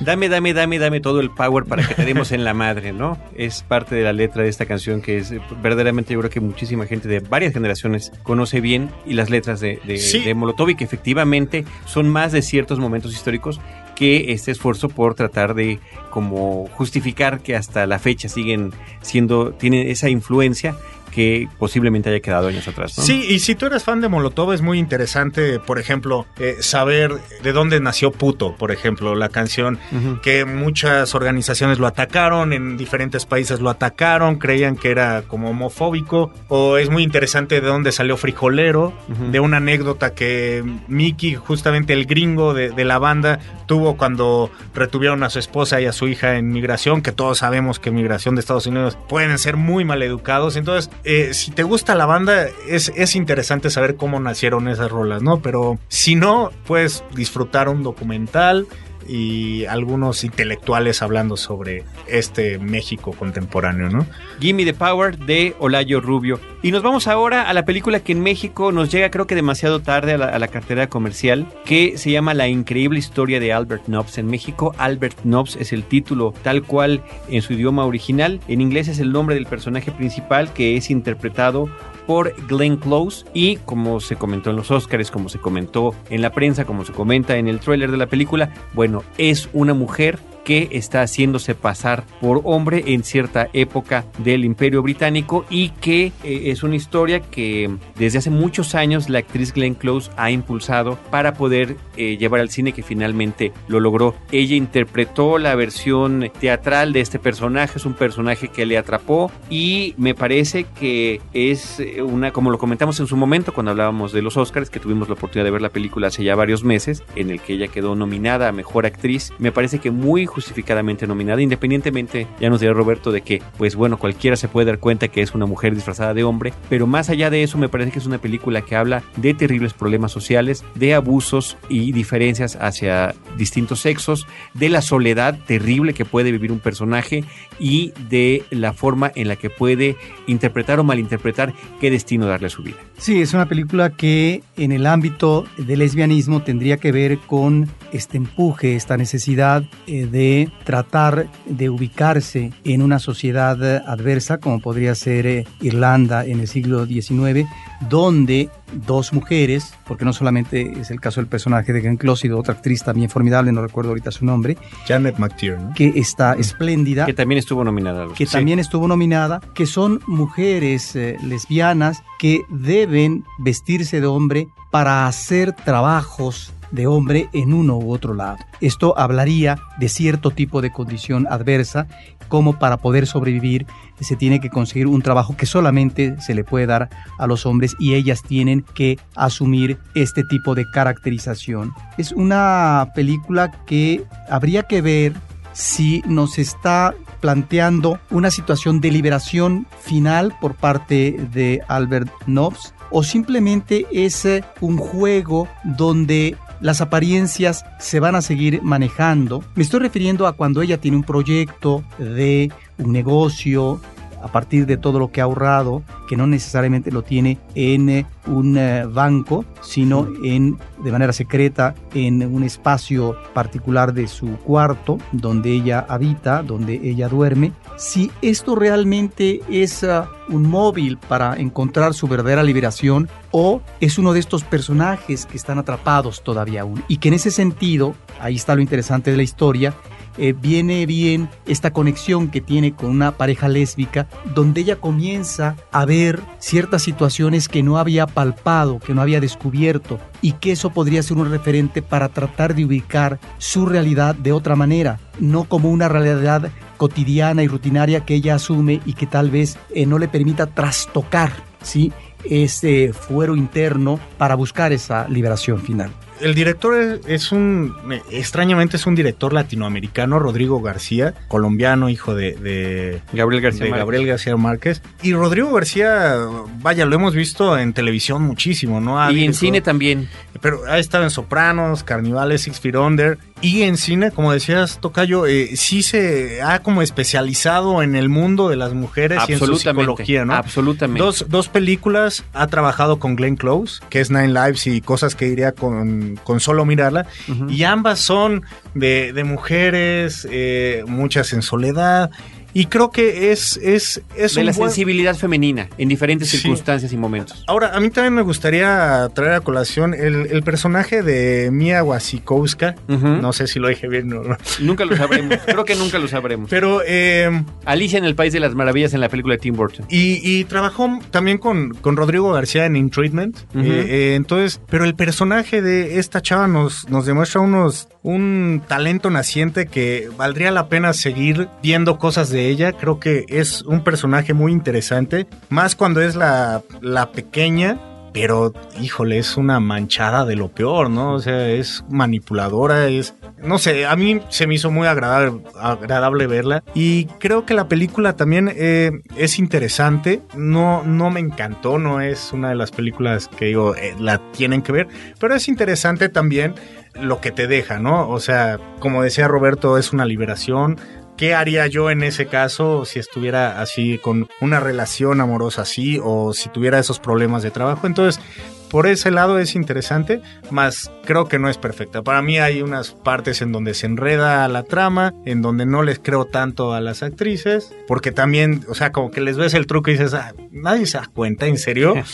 Speaker 1: Dame, dame, dame, dame todo el power para que te demos en la madre, ¿no? Es parte de la letra de esta canción que es verdaderamente yo creo que muchísima gente de varias generaciones conoce bien y las letras de, de, sí. de Molotov y que efectivamente son más de ciertos momentos históricos que este esfuerzo por tratar de como justificar que hasta la fecha siguen siendo, tienen esa influencia que posiblemente haya quedado años atrás. ¿no?
Speaker 4: Sí, y si tú eres fan de Molotov es muy interesante, por ejemplo, eh, saber de dónde nació Puto, por ejemplo, la canción uh -huh. que muchas organizaciones lo atacaron, en diferentes países lo atacaron, creían que era como homofóbico, o es muy interesante de dónde salió Frijolero, uh -huh. de una anécdota que Mickey, justamente el gringo de, de, la banda, tuvo cuando retuvieron a su esposa y a su hija en migración, que todos sabemos que migración de Estados Unidos pueden ser muy mal educados, entonces eh, si te gusta la banda, es, es, interesante saber cómo nacieron esas rolas, ¿no? Pero si no, puedes disfrutar un documental. Y algunos intelectuales hablando sobre este México contemporáneo, ¿no?
Speaker 1: Gimme the Power de Olayo Rubio. Y nos vamos ahora a la película que en México nos llega creo que demasiado tarde a la, a cartera comercial, que se llama La increíble historia de Albert Nobbs. En México, Albert Nobbs es el título tal cual en su idioma original. En inglés es el nombre del personaje principal que es interpretado por Glenn Close y como se comentó en los Oscars, como se comentó en la prensa, como se comenta en el tráiler de la película, bueno, es una mujer que está haciéndose pasar por hombre en cierta época del Imperio Británico y que eh, es una historia que desde hace muchos años la actriz Glenn Close ha impulsado para poder eh, llevar al cine que finalmente lo logró. Ella interpretó la versión teatral de este personaje, es un personaje que le atrapó y me parece que es eh, una, como lo comentamos en su momento cuando hablábamos de los Oscars, que tuvimos la oportunidad de ver la película hace ya varios meses, en el que ella quedó nominada a Mejor Actriz, me parece que muy justificadamente nominada, independientemente, ya nos dirá Roberto, de que, pues bueno, cualquiera se puede dar cuenta que es una mujer disfrazada de hombre, pero más allá de eso me parece que es una película que habla de terribles problemas sociales, de abusos y diferencias hacia distintos sexos, de la soledad terrible que puede vivir un personaje y de la forma en la que puede interpretar o malinterpretar qué destino darle a su vida.
Speaker 3: Sí, es una película que en el ámbito del lesbianismo tendría que ver con este empuje, esta necesidad eh, de tratar de ubicarse en una sociedad adversa como podría ser eh, Irlanda en el siglo XIX, donde dos mujeres, porque no solamente es el caso del personaje de Glenn Close de otra actriz también formidable, no recuerdo ahorita su nombre,
Speaker 4: Janet McTeer, ¿no?
Speaker 3: que está espléndida,
Speaker 1: Que también estuvo nominada.
Speaker 3: que también estuvo nominada, que son mujeres eh, lesbianas que deben vestirse de hombre para hacer trabajos de hombre en uno u otro lado. Esto hablaría de cierto tipo de condición adversa, como para poder sobrevivir se tiene que conseguir un trabajo que solamente se le puede dar a los hombres y ellas tienen que asumir este tipo de caracterización. Es una película que habría que ver si nos está planteando una situación de liberación final por parte de Albert Nobbs o simplemente es eh, un juego donde las apariencias se van a seguir manejando. Me estoy refiriendo a cuando ella tiene un proyecto de un negocio a partir de todo lo que ha ahorrado, que no necesariamente lo tiene en eh, un eh, banco, sino en de manera secreta en un espacio particular de su cuarto donde ella habita, donde ella duerme. Si esto realmente es uh, un móvil para encontrar su verdadera liberación o es uno de estos personajes que están atrapados todavía aún y que en ese sentido, ahí está lo interesante de la historia, eh, viene bien esta conexión que tiene con una pareja lésbica, donde ella comienza a ver ciertas situaciones que no había palpado, que no había descubierto, y que eso podría ser un referente para tratar de ubicar su realidad de otra manera, no como una realidad cotidiana y rutinaria que ella asume y que tal vez eh, no le permita trastocar, ¿sí? ese fuero interno para buscar esa liberación final
Speaker 4: el director es un, extrañamente es un director latinoamericano, Rodrigo García, colombiano, hijo de, de
Speaker 1: Gabriel García,
Speaker 4: de. Gabriel García Márquez. Y Rodrigo García, vaya, lo hemos visto en televisión muchísimo, ¿no? Ha
Speaker 1: y en cine también.
Speaker 4: Pero ha estado en Sopranos, Carnivales, Six Feet Under. Y en cine, como decías, Tocayo, eh, sí se ha como especializado en el mundo de las mujeres y en su psicología, ¿no?
Speaker 1: Absolutamente.
Speaker 4: Dos, dos películas ha trabajado con Glenn Close, que es Nine Lives y cosas que diría con, con solo mirarla. Y ambas son de, de mujeres, eh, muchas en soledad. Y creo que es, es, es
Speaker 1: de
Speaker 4: un
Speaker 1: la
Speaker 4: buen-
Speaker 1: sensibilidad femenina en diferentes
Speaker 4: Sí.
Speaker 1: circunstancias y momentos.
Speaker 4: Ahora, a mí también me gustaría traer a colación el, el personaje de Mia Wasikowska. No sé si lo dije bien o no.
Speaker 1: Nunca lo sabremos. *laughs* Creo que nunca lo sabremos.
Speaker 4: Pero, eh,
Speaker 1: Alicia en el País de las Maravillas en la película de Tim Burton.
Speaker 4: y, y trabajó también con, con Rodrigo García en In Treatment. Eh, eh, entonces, pero el personaje de esta chava nos, nos demuestra unos, un talento naciente que valdría la pena seguir viendo cosas de ella. Creo que es un personaje muy interesante. Más cuando es la, la pequeña. Pero, híjole, es una manchada de lo peor, ¿no? O sea, es manipuladora, es no sé, a mí se me hizo muy agradable, agradable verla y creo que la película también eh, es interesante, no, no me encantó, no es una de las películas que digo, eh, la tienen que ver, pero es interesante también lo que te deja, ¿no? O sea, como decía Roberto, es una liberación, ¿Qué haría yo en ese caso si estuviera así con una relación amorosa así o si tuviera esos problemas de trabajo? Entonces, por ese lado es interesante, más creo que no es perfecta. Para mí hay unas partes en donde se enreda la trama, en donde no les creo tanto a las actrices, porque también, o sea, como que les ves el truco y dices, ah, nadie se da cuenta, ¿en serio? *laughs*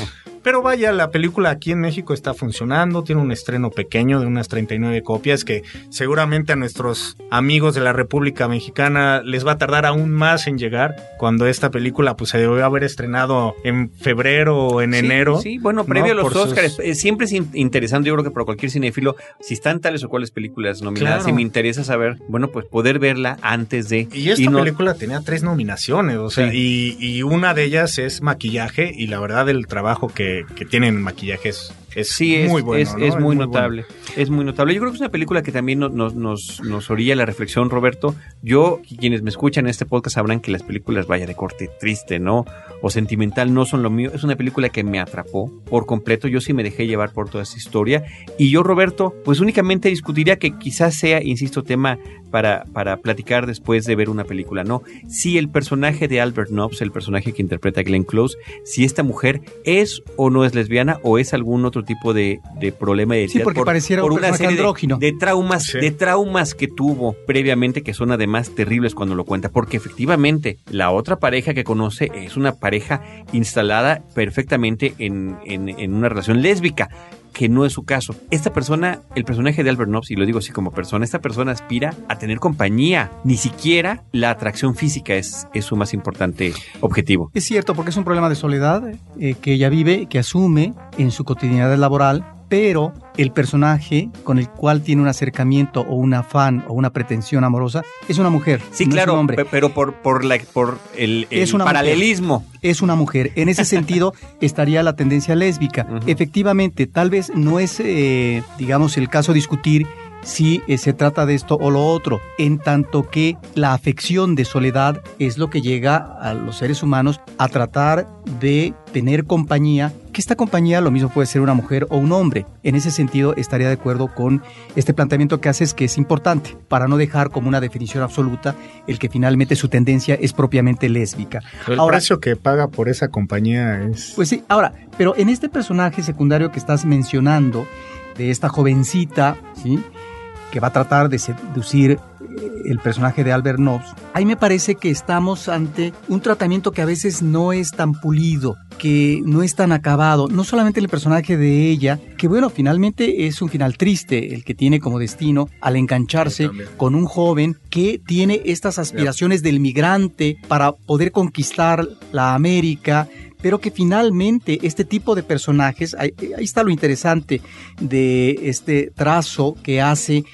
Speaker 4: Pero vaya, la película aquí en México está funcionando, tiene un estreno pequeño de unas 39 copias que seguramente a nuestros amigos de la República Mexicana les va a tardar aún más en llegar cuando esta película pues se debe haber estrenado en febrero o en enero.
Speaker 1: Sí, bueno, previo a los Oscars, eh, siempre es interesante, yo creo que para cualquier cinéfilo, si están tales o cuales películas nominadas, si me interesa saber, bueno, pues poder verla antes de...
Speaker 4: Y esta película tenía tres nominaciones, o sea, y, y una de ellas es maquillaje y la verdad el trabajo que que, tienen maquillajes es muy bueno.
Speaker 1: Es, muy, notable. Es muy notable. Yo creo que es una película que también nos, nos, nos orilla la reflexión, Roberto. Yo, quienes me escuchan en este podcast sabrán que las películas, vaya de corte triste, ¿no? O sentimental, no son lo mío. Es una película que me atrapó por completo. Yo sí me dejé llevar por toda esa historia. Y yo, Roberto, pues únicamente discutiría que quizás sea, insisto, tema para, para platicar después de ver una película, ¿no? Si el personaje de Albert Nobbs, el personaje que interpreta Glenn Close, si esta mujer es o no es lesbiana o es algún otro tipo de, problema de
Speaker 3: Sí, porque pareciera
Speaker 1: por
Speaker 3: un una serie andrógino.
Speaker 1: De, traumas, de traumas que tuvo previamente que son además terribles cuando lo cuenta, porque efectivamente la otra pareja que conoce es una pareja instalada perfectamente en, en una relación lésbica que no es su caso. Esta persona, el personaje de Albert Nobbs, y lo digo así como persona, esta persona aspira a tener compañía. Ni siquiera la atracción física es, es su más importante objetivo.
Speaker 3: Es cierto, porque es un problema de soledad eh, que ella vive, que asume en su cotidianidad laboral pero el personaje con el cual tiene un acercamiento o un afán o una pretensión amorosa es una mujer.
Speaker 1: Sí, claro, hombre. pero por, por, la, por el, paralelismo.
Speaker 3: Es una mujer. En ese *laughs* sentido estaría la tendencia lésbica. Efectivamente, tal vez no es, eh, digamos, el caso discutir si eh, se trata de esto o lo otro, en tanto que la afección de soledad es lo que llega a los seres humanos a tratar de tener compañía, que esta compañía lo mismo puede ser una mujer o un hombre. En ese sentido estaría de acuerdo con este planteamiento que haces que es importante para no dejar como una definición absoluta el que finalmente su tendencia es propiamente lésbica.
Speaker 4: el precio que paga por esa compañía es...
Speaker 3: Pues sí, ahora, pero en este personaje secundario que estás mencionando, de esta jovencita, ¿sí? Que va a tratar de seducir el personaje de Albert Nobbs, ahí me parece que estamos ante un tratamiento que a veces no es tan pulido, que no es tan acabado, no solamente el personaje de ella, que bueno, finalmente es un final triste, el que tiene como destino al engancharse con un joven que tiene estas aspiraciones del migrante para poder conquistar la América, pero que finalmente este tipo de personajes, ahí, está lo interesante de este trazo que hace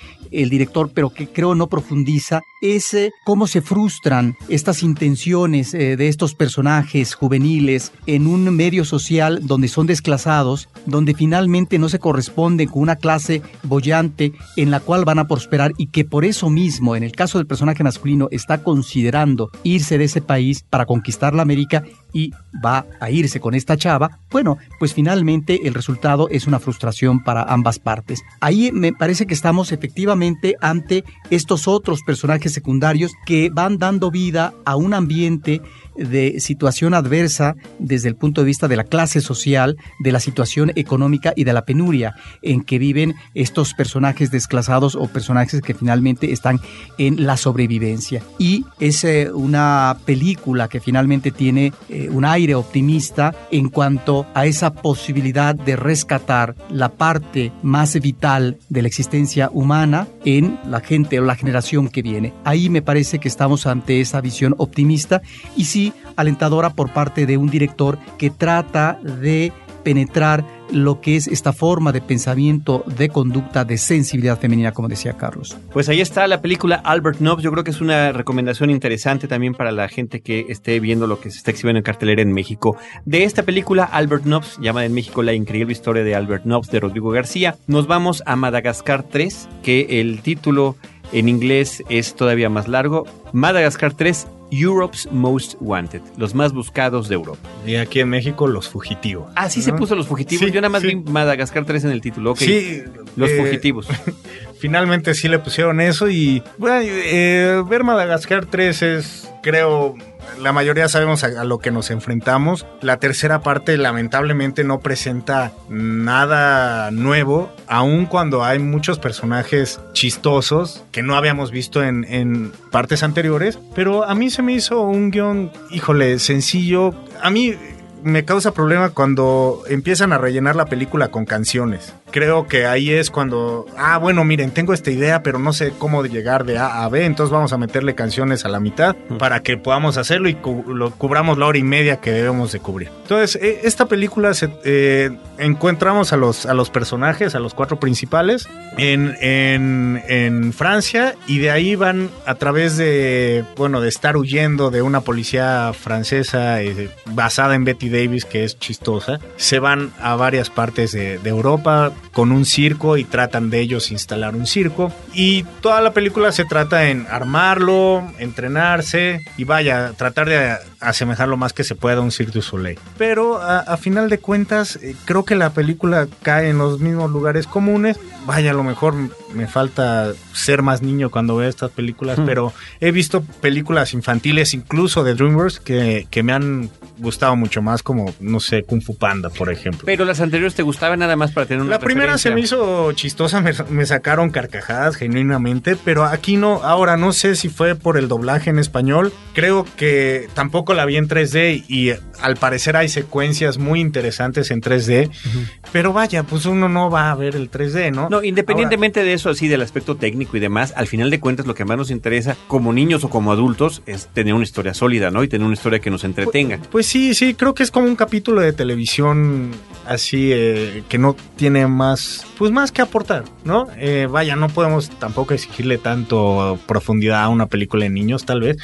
Speaker 3: el director, pero que creo no profundiza, es eh, cómo se frustran estas intenciones eh, de estos personajes juveniles en un medio social donde son desclasados, donde finalmente no se corresponden con una clase bollante en la cual van a prosperar y que por eso mismo, en el caso del personaje masculino, está considerando irse de ese país para conquistar la América y va a irse con esta chava, bueno, pues finalmente el resultado es una frustración para ambas partes. Ahí me parece que estamos efectivamente ante estos otros personajes secundarios que van dando vida a un ambiente de situación adversa desde el punto de vista de la clase social, de la situación económica y de la penuria en que viven estos personajes desclasados o personajes que finalmente están en la sobrevivencia. Y es eh, una película que finalmente tiene eh, un aire optimista en cuanto a esa posibilidad de rescatar la parte más vital de la existencia humana en la gente o la generación que viene. Ahí me parece que estamos ante esa visión optimista y sí alentadora por parte de un director que trata de penetrar lo que es esta forma de pensamiento, de conducta, de sensibilidad femenina, como decía Carlos.
Speaker 1: Pues ahí está la película Albert Nobbs. Yo creo que es una recomendación interesante también para la gente que esté viendo lo que se está exhibiendo en cartelera en México. De esta película, Albert Nobbs, llamada en México La increíble historia de Albert Nobbs de Rodrigo García, nos vamos a Madagascar 3, que el título en inglés es todavía más largo. Madagascar 3, Europe's Most Wanted, los más buscados de Europa.
Speaker 4: Y aquí en México, los fugitivos.
Speaker 1: Ah, sí se puso los fugitivos.
Speaker 4: Sí,
Speaker 1: Yo nada más
Speaker 4: sí.
Speaker 1: vi Madagascar 3 en el título. Ok.
Speaker 4: Sí,
Speaker 1: Los
Speaker 4: eh,
Speaker 1: fugitivos. *laughs*
Speaker 4: Finalmente sí le pusieron eso y bueno, eh, ver Madagascar 3 es, creo, la mayoría sabemos a, lo que nos enfrentamos. La tercera parte lamentablemente no presenta nada nuevo, aun cuando hay muchos personajes chistosos que no habíamos visto en, en partes anteriores, pero a mí se me hizo un guion, híjole, sencillo. A mí me causa problema cuando empiezan a rellenar la película con canciones. Creo que ahí es cuando, ah, bueno, miren, tengo esta idea, pero no sé cómo llegar de A a B, entonces vamos a meterle canciones a la mitad para que podamos hacerlo y cu- lo cubramos la hora y media que debemos de cubrir. Entonces, eh, esta película se, eh, encontramos a los, a los personajes, a los cuatro principales, en, en, en Francia y de ahí van a través de, bueno, de estar huyendo de una policía francesa eh, basada en Betty Davis, que es chistosa, se van a varias partes de, Europa con un circo y tratan de ellos instalar un circo. Y toda la película se trata en armarlo, entrenarse y vaya, tratar de asemejar lo más que se pueda a un Cirque du Soleil. Pero a, a final de cuentas, eh, creo que la película cae en los mismos lugares comunes. Vaya, a lo mejor me falta ser más niño cuando veo estas películas, pero he visto películas infantiles, incluso de DreamWorks, que, que me han gustado mucho más, como, no sé, Kung Fu Panda, por ejemplo.
Speaker 1: Pero las anteriores te gustaban nada más para tener una
Speaker 4: La primera se me hizo chistosa, me, me sacaron carcajadas genuinamente, pero aquí no, ahora no sé si fue por el doblaje en español, creo que tampoco la vi en 3D y eh, al parecer hay secuencias muy interesantes en 3D, pero vaya, pues uno no va a ver el 3D, ¿no?
Speaker 1: No, independientemente de eso, así del aspecto técnico y demás, al final de cuentas lo que más nos interesa como niños o como adultos es tener una historia sólida, ¿no? Y tener una historia que nos entretenga.
Speaker 4: Pues sí, sí, creo que es como un capítulo de televisión así eh, que no tiene más, pues más que aportar, ¿no? Eh, vaya, no podemos tampoco exigirle tanto profundidad a una película de niños, tal vez,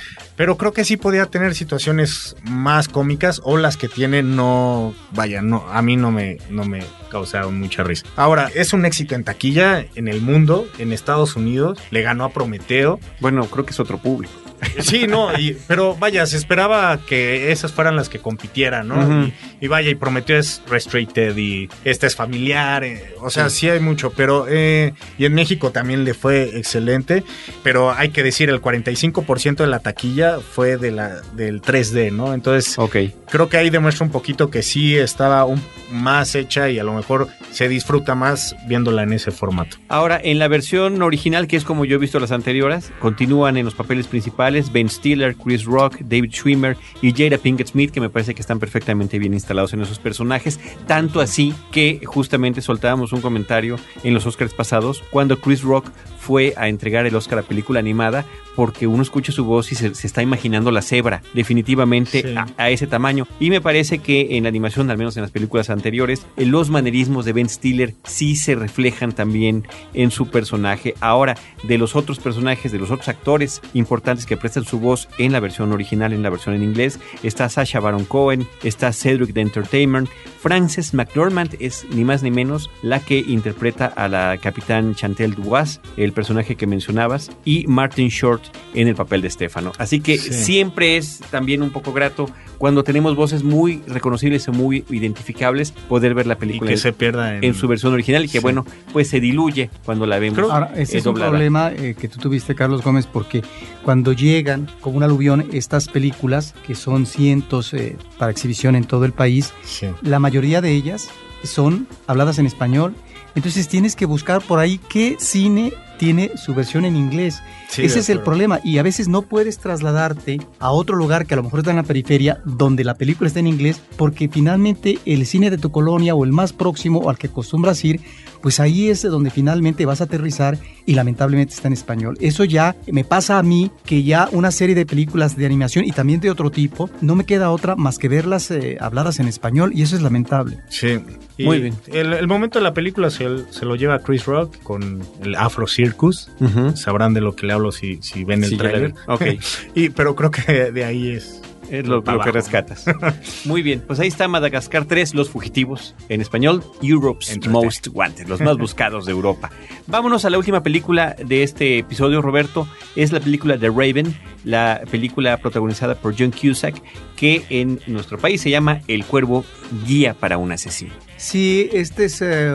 Speaker 4: pero creo que sí podía tener situaciones más cómicas o las que tiene no, vaya, no, a mí no me, no me causaron mucha risa. Ahora, es un éxito en taquilla en el mundo, en Estados Unidos, le ganó a Prometeo,
Speaker 1: Bueno, creo que es otro público.
Speaker 4: Sí, no, y- pero vaya, se esperaba que esas fueran las que compitieran, ¿no? Y, y vaya, y prometió es restricted y esta es familiar, eh, o sea, sí. hay mucho, pero eh, y en México también le fue excelente, pero hay que decir, el 45% de la taquilla fue de la, del 3D, ¿no? Entonces,
Speaker 1: Ok.
Speaker 4: creo que ahí demuestra un poquito que sí estaba un, más hecha y a lo mejor se disfruta más viéndola en ese formato.
Speaker 1: Ahora, en la versión original, que es como yo he visto las anteriores, continúan en los papeles principales Ben Stiller, Chris Rock, David Schwimmer y Jada Pinkett Smith, que me parece que están perfectamente bien instalados en esos personajes. Tanto así que justamente soltábamos un comentario en los Oscars pasados cuando Chris Rock fue a entregar el Oscar a película animada porque uno escucha su voz y se, se está imaginando la cebra definitivamente
Speaker 4: Sí.
Speaker 1: a, a ese tamaño. Y me parece que en la animación, al menos en las películas anteriores, eh, los manerismos de Ben Stiller sí se reflejan también en su personaje. Ahora, de los otros personajes, de los otros actores importantes que prestan su voz en la versión original, en la versión en inglés, está Sasha Baron Cohen, está Cedric de Entertainment, Frances McDormand es ni más ni menos la que interpreta a la capitán Chantel Dubois, el personaje que mencionabas, y Martin Short en el papel de Stefano. Así que
Speaker 4: Sí.
Speaker 1: siempre es también un poco grato cuando tenemos voces muy reconocibles o muy identificables poder ver la
Speaker 4: Y
Speaker 1: película
Speaker 4: que
Speaker 1: en,
Speaker 4: se pierda en,
Speaker 1: en su versión original y que
Speaker 4: Sí.
Speaker 1: bueno, pues se diluye cuando la vemos.
Speaker 3: Ahora, ese
Speaker 1: eh,
Speaker 3: es un problema eh, que tú tuviste, Carlos Gómez, porque cuando llegan como un aluvión estas películas, que son cientos eh, para exhibición en todo el país,
Speaker 4: Sí.
Speaker 3: la mayoría de ellas son habladas en español. Entonces tienes que buscar por ahí qué cine tiene su versión en inglés.
Speaker 4: Sí,
Speaker 3: Ese es el problema. Y a veces no puedes trasladarte a otro lugar que a lo mejor está en la periferia, donde la película está en inglés, porque finalmente el cine de tu colonia o el más próximo o al que acostumbras ir, pues ahí es donde finalmente vas a aterrizar y lamentablemente está en español. Eso ya me pasa a mí que ya una serie de películas de animación y también de otro tipo, no me queda otra más que verlas eh, habladas en español y eso es lamentable.
Speaker 4: Sí, Y
Speaker 1: Muy bien.
Speaker 4: El, el momento de la película se, se lo lleva Chris Rock con el Afro Circus. Sabrán de lo que le hablo si, si ven el
Speaker 1: Sí,
Speaker 4: trailer.
Speaker 1: Ok. *laughs*
Speaker 4: y, pero creo que de ahí es.
Speaker 1: Es lo, que rescatas. *laughs* Muy bien, pues ahí está Madagascar 3, Los Fugitivos, en español, Europe's
Speaker 4: Entrate.
Speaker 1: Most Wanted, los más buscados de Europa. Vámonos a la última película de este episodio, Roberto. Es la película The Raven, la película protagonizada por John Cusack, que en nuestro país se llama El Cuervo Guía para un Asesino.
Speaker 3: Sí, esta es eh,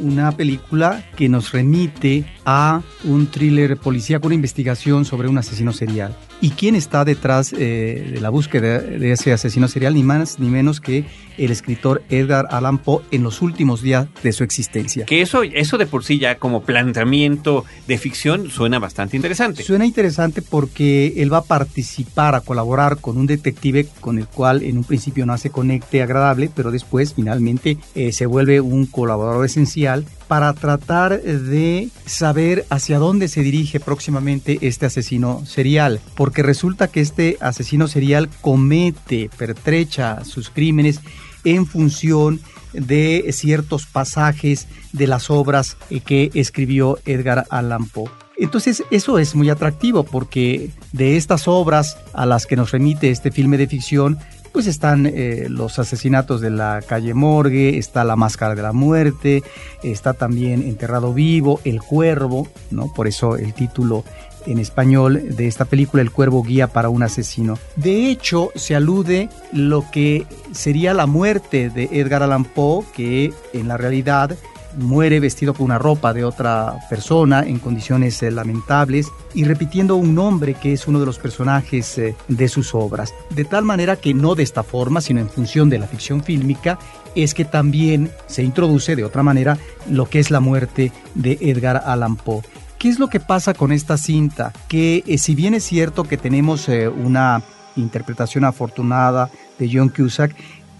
Speaker 3: una película que nos remite a un thriller policíaco, una investigación sobre un asesino serial. ¿Y quién está detrás eh, de la búsqueda de ese asesino serial? Ni más ni menos que el escritor Edgar Allan Poe en los últimos días de su existencia.
Speaker 1: Que eso, eso de por sí ya como planteamiento de ficción suena bastante interesante.
Speaker 3: Suena interesante porque él va a participar, a colaborar con un detective con el cual en un principio no hace conecte agradable, pero después finalmente eh, se vuelve un colaborador esencial para tratar de saber hacia dónde se dirige próximamente este asesino serial, porque resulta que este asesino serial comete, pertrecha sus crímenes en función de ciertos pasajes de las obras que escribió Edgar Allan Poe. Entonces eso es muy atractivo porque de estas obras a las que nos remite este filme de ficción, pues están eh, los asesinatos de la calle Morgue, está la máscara de la muerte, está también Enterrado Vivo, El Cuervo, ¿no? Por eso el título en español de esta película, El Cuervo Guía para un Asesino. De hecho, se alude lo que sería la muerte de Edgar Allan Poe, que en la realidad muere vestido con una ropa de otra persona en condiciones eh, lamentables y repitiendo un nombre que es uno de los personajes eh, de sus obras. De tal manera que no de esta forma, sino en función de la ficción fílmica, es que también se introduce de otra manera lo que es la muerte de Edgar Allan Poe. ¿Qué es lo que pasa con esta cinta? Que eh, si bien es cierto que tenemos una interpretación afortunada de John Cusack,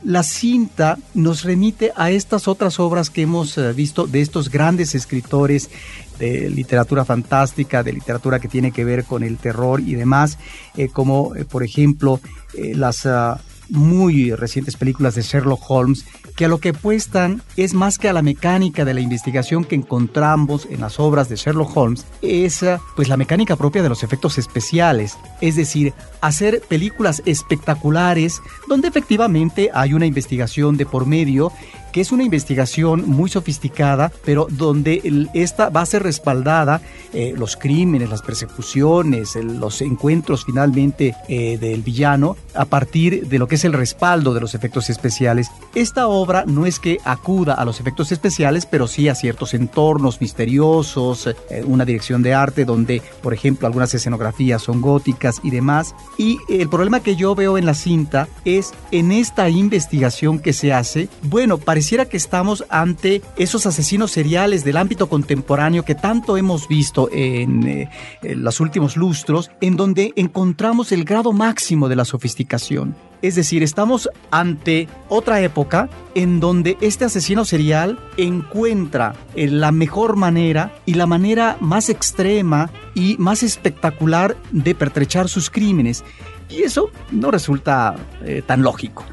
Speaker 3: la cinta nos remite a estas otras obras que hemos eh, visto de estos grandes escritores de literatura fantástica, de literatura que tiene que ver con el terror y demás, eh, como eh, por ejemplo las ah, muy recientes películas de Sherlock Holmes, que a lo que apuestan es más que a la mecánica de la investigación que encontramos en las obras de Sherlock Holmes, es ah, pues la mecánica propia de los efectos especiales, es decir, hacer películas espectaculares donde efectivamente hay una investigación de por medio que es una investigación muy sofisticada, pero donde el- esta va a ser respaldada, eh, los crímenes, las persecuciones, el- los encuentros finalmente eh, del villano, a partir de lo que es el respaldo de los efectos especiales. Esta obra no es que acuda a los efectos especiales, pero sí a ciertos entornos misteriosos, eh, una dirección de arte donde, por ejemplo, algunas escenografías son góticas y demás. Y el problema que yo veo en la cinta es en esta investigación que se hace, bueno, pareciera que estamos ante esos asesinos seriales del ámbito contemporáneo que tanto hemos visto en, eh, en los últimos lustros, en donde encontramos el grado máximo de la sofisticación. Es decir, estamos ante otra época en donde este asesino serial encuentra eh, la mejor manera y la manera más extrema y más espectacular de pertrechar sus crímenes. Y eso no resulta eh, tan lógico.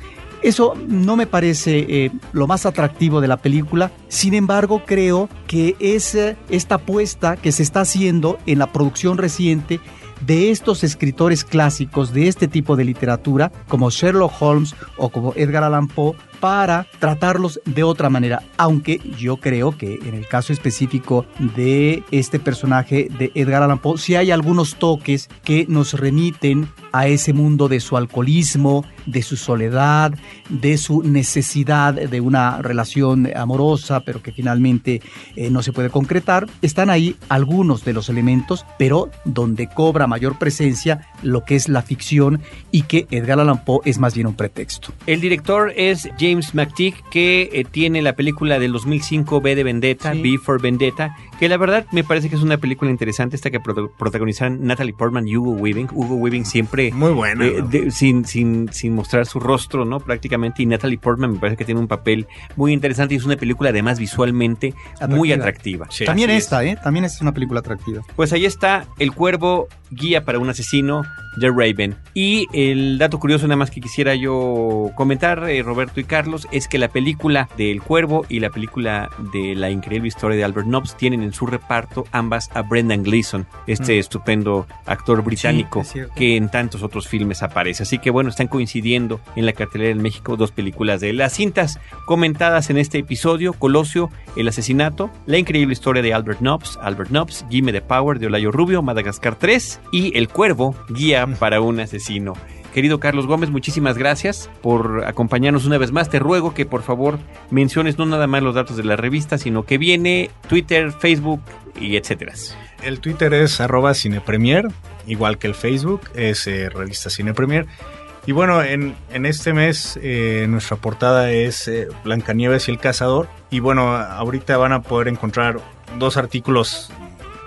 Speaker 3: Eso no me parece eh, lo más atractivo de la película. Sin embargo, creo que es eh, esta apuesta que se está haciendo en la producción reciente de estos escritores clásicos de este tipo de literatura, como Sherlock Holmes o como Edgar Allan Poe, para tratarlos de otra manera. Aunque yo creo que en el caso específico de este personaje de Edgar Allan Poe, sí hay algunos toques que nos remiten a ese mundo de su alcoholismo, de su soledad, de su necesidad de una relación amorosa, pero que finalmente eh, no se puede concretar. Están ahí algunos de los elementos, pero donde cobra mayor presencia lo que es la ficción y que Edgar Allan Poe es más bien un pretexto.
Speaker 1: El director es James McTeague, que eh, tiene la película del 2005 B de Vendetta,
Speaker 3: Sí.
Speaker 1: B for Vendetta, que la verdad me parece que es una película interesante, esta que protagonizan Natalie Portman y Hugo Weaving. Hugo Weaving siempre
Speaker 4: Muy buena. ¿no?
Speaker 1: de- sin, sin, sin mostrar su rostro, ¿no? Prácticamente. Y Natalie Portman me parece que tiene un papel muy interesante y es una película además visualmente muy
Speaker 3: Atractiva.
Speaker 4: Sí.
Speaker 3: También
Speaker 1: es.
Speaker 3: esta, ¿eh? También es una película atractiva.
Speaker 1: Pues ahí está El Cuervo Guía para un asesino, The Raven. Y el dato curioso nada más que quisiera yo comentar, eh, Roberto y Carlos, es que la película del Cuervo y la película de la increíble historia de Albert Nobbs tienen en su reparto ambas a Brendan Gleeson, este
Speaker 3: Mm.
Speaker 1: estupendo actor británico
Speaker 3: es
Speaker 1: que en otros filmes aparece. Así que bueno, están coincidiendo en la cartelera en México dos películas de él. Las cintas comentadas en este episodio, Colosio, El asesinato, La increíble historia de Albert Nobbs, Albert Nobbs, Gimme the Power de Olayo Rubio, Madagascar 3 y El Cuervo, Guía para un asesino. Querido Carlos Gómez, muchísimas gracias por acompañarnos una vez más. Te ruego que por favor menciones no nada más los datos de la revista, sino que viene Twitter, Facebook y etcétera.
Speaker 4: El Twitter es arroba cinepremier, igual que el Facebook, es eh, revista Cinepremier. Y bueno, en, en este mes eh, nuestra portada es eh, Blancanieves y el Cazador. Y bueno, ahorita van a poder encontrar dos artículos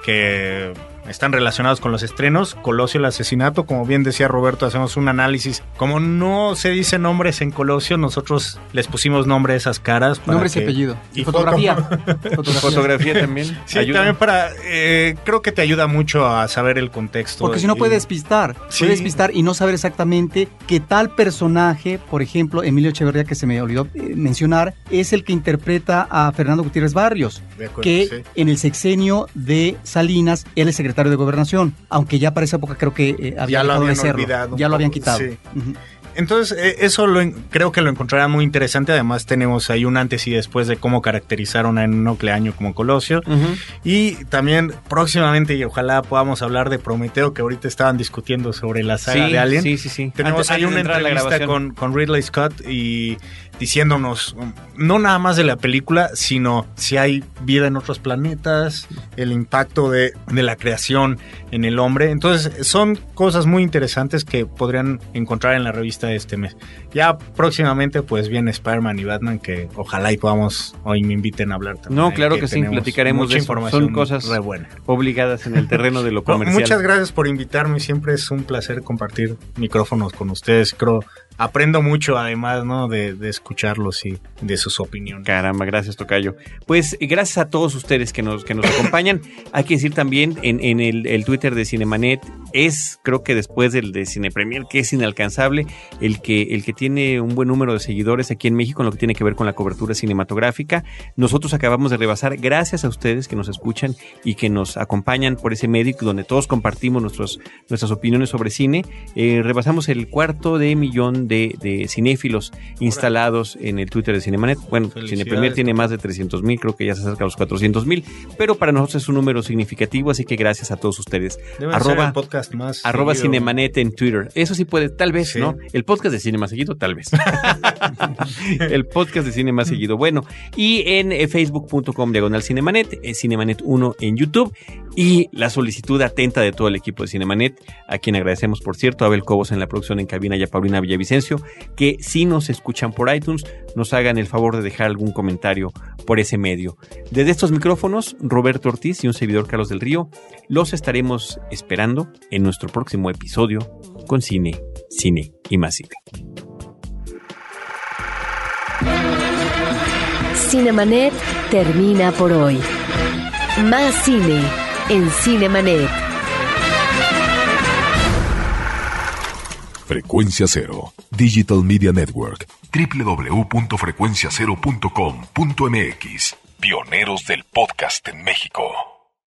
Speaker 4: que están relacionados con los estrenos. Colosio el asesinato, como bien decía Roberto, hacemos un análisis. Como no se dice nombres en Colosio, nosotros les pusimos nombre a esas caras. para
Speaker 3: Nombre y apellido.
Speaker 4: y
Speaker 3: fotografía. *laughs*
Speaker 1: Fotografía también.
Speaker 4: Sí,
Speaker 1: ayuda.
Speaker 4: también para. eh, creo que te ayuda mucho a saber el contexto.
Speaker 3: Porque si no
Speaker 4: Y-
Speaker 3: puede despistar,
Speaker 4: Sí.
Speaker 3: puede despistar y no saber exactamente que tal personaje, por ejemplo, Emilio Echeverría, que se me olvidó eh, mencionar, es el que interpreta a Fernando Gutiérrez Barrios,
Speaker 4: De acuerdo,
Speaker 3: que
Speaker 4: sí.
Speaker 3: en el sexenio de Salinas, él es secretario de Gobernación, aunque ya para esa época creo que eh, había
Speaker 4: Ya lo
Speaker 3: de
Speaker 4: habían olvidado un
Speaker 3: ya lo habían quitado.
Speaker 4: sí. Entonces, eh, eso lo creo que lo encontrarán muy interesante. Además, tenemos ahí un antes y después de cómo caracterizaron a un nucleaño como Colosio. Y también próximamente, y ojalá podamos hablar de Prometeo, que ahorita estaban discutiendo sobre la saga
Speaker 1: Sí,
Speaker 4: de Alien.
Speaker 1: sí, sí, sí.
Speaker 4: Tenemos
Speaker 1: Antes-
Speaker 4: ahí
Speaker 1: antes de
Speaker 4: una entrevista con Ridley Scott y diciéndonos no nada más de la película, sino si hay vida en otros planetas, el impacto de, de la creación en el hombre. Entonces son cosas muy interesantes que podrían encontrar en la revista de este mes. Ya próximamente pues viene Spider-Man y Batman que ojalá y podamos hoy me inviten a hablar también.
Speaker 1: No, claro que sí, platicaremos de
Speaker 4: información
Speaker 1: Son cosas
Speaker 4: re buena.
Speaker 1: obligadas en el terreno de lo *laughs*
Speaker 4: No,
Speaker 1: comercial.
Speaker 4: muchas gracias por invitarme. Siempre es un placer compartir micrófonos con ustedes. Creo aprendo mucho además, ¿no? De, de escucharlos y de sus opiniones.
Speaker 1: Caramba, gracias Tocayo. Pues eh, gracias a todos ustedes que nos, que nos acompañan. Hay que decir también en, en el, Twitter de Cinemanet es, creo que después del de Cine Premier, que es inalcanzable, el que, el que tiene un buen número de seguidores aquí en México en lo que tiene que ver con la cobertura cinematográfica. Nosotros acabamos de rebasar, gracias a ustedes que nos escuchan y que nos acompañan por ese medio donde todos compartimos nuestros, nuestras opiniones sobre cine. Eh, rebasamos el cuarto de millón de, de cinéfilos instalados en el Twitter de Cinemanet. Bueno,
Speaker 4: Felicidades.
Speaker 1: Cine Premier tiene más de 300 mil, creo que ya se acerca a los 400 mil, pero para nosotros es un número significativo, así que gracias a todos ustedes.
Speaker 4: Debe ser
Speaker 1: Arroba,
Speaker 4: el podcast más
Speaker 1: arroba. Cinemanet en Twitter. Eso sí puede, tal vez,
Speaker 4: Sí.
Speaker 1: ¿no? El podcast de cine más seguido, tal vez. *laughs* el podcast de cine más seguido. Bueno, y en eh, facebook.com diagonal Cinemanet, eh, Cinemanet 1 en YouTube y la solicitud atenta de todo el equipo de Cinemanet, a quien agradecemos, por cierto, a Abel Cobos en la producción en cabina y a Paulina Villavicencio, que si nos escuchan por iTunes, nos hagan el favor de dejar algún comentario por ese medio. Desde estos micrófonos, Roberto Ortiz y un servidor Carlos del Río, los estaremos esperando en nuestro próximo episodio con Cine, Cine y más Cine.
Speaker 2: Cinemanet termina por hoy. Más cine en Cinemanet.
Speaker 5: Frecuencia Cero, Digital Media Network, www.frecuenciacero.com.mx. Pioneros del podcast en México.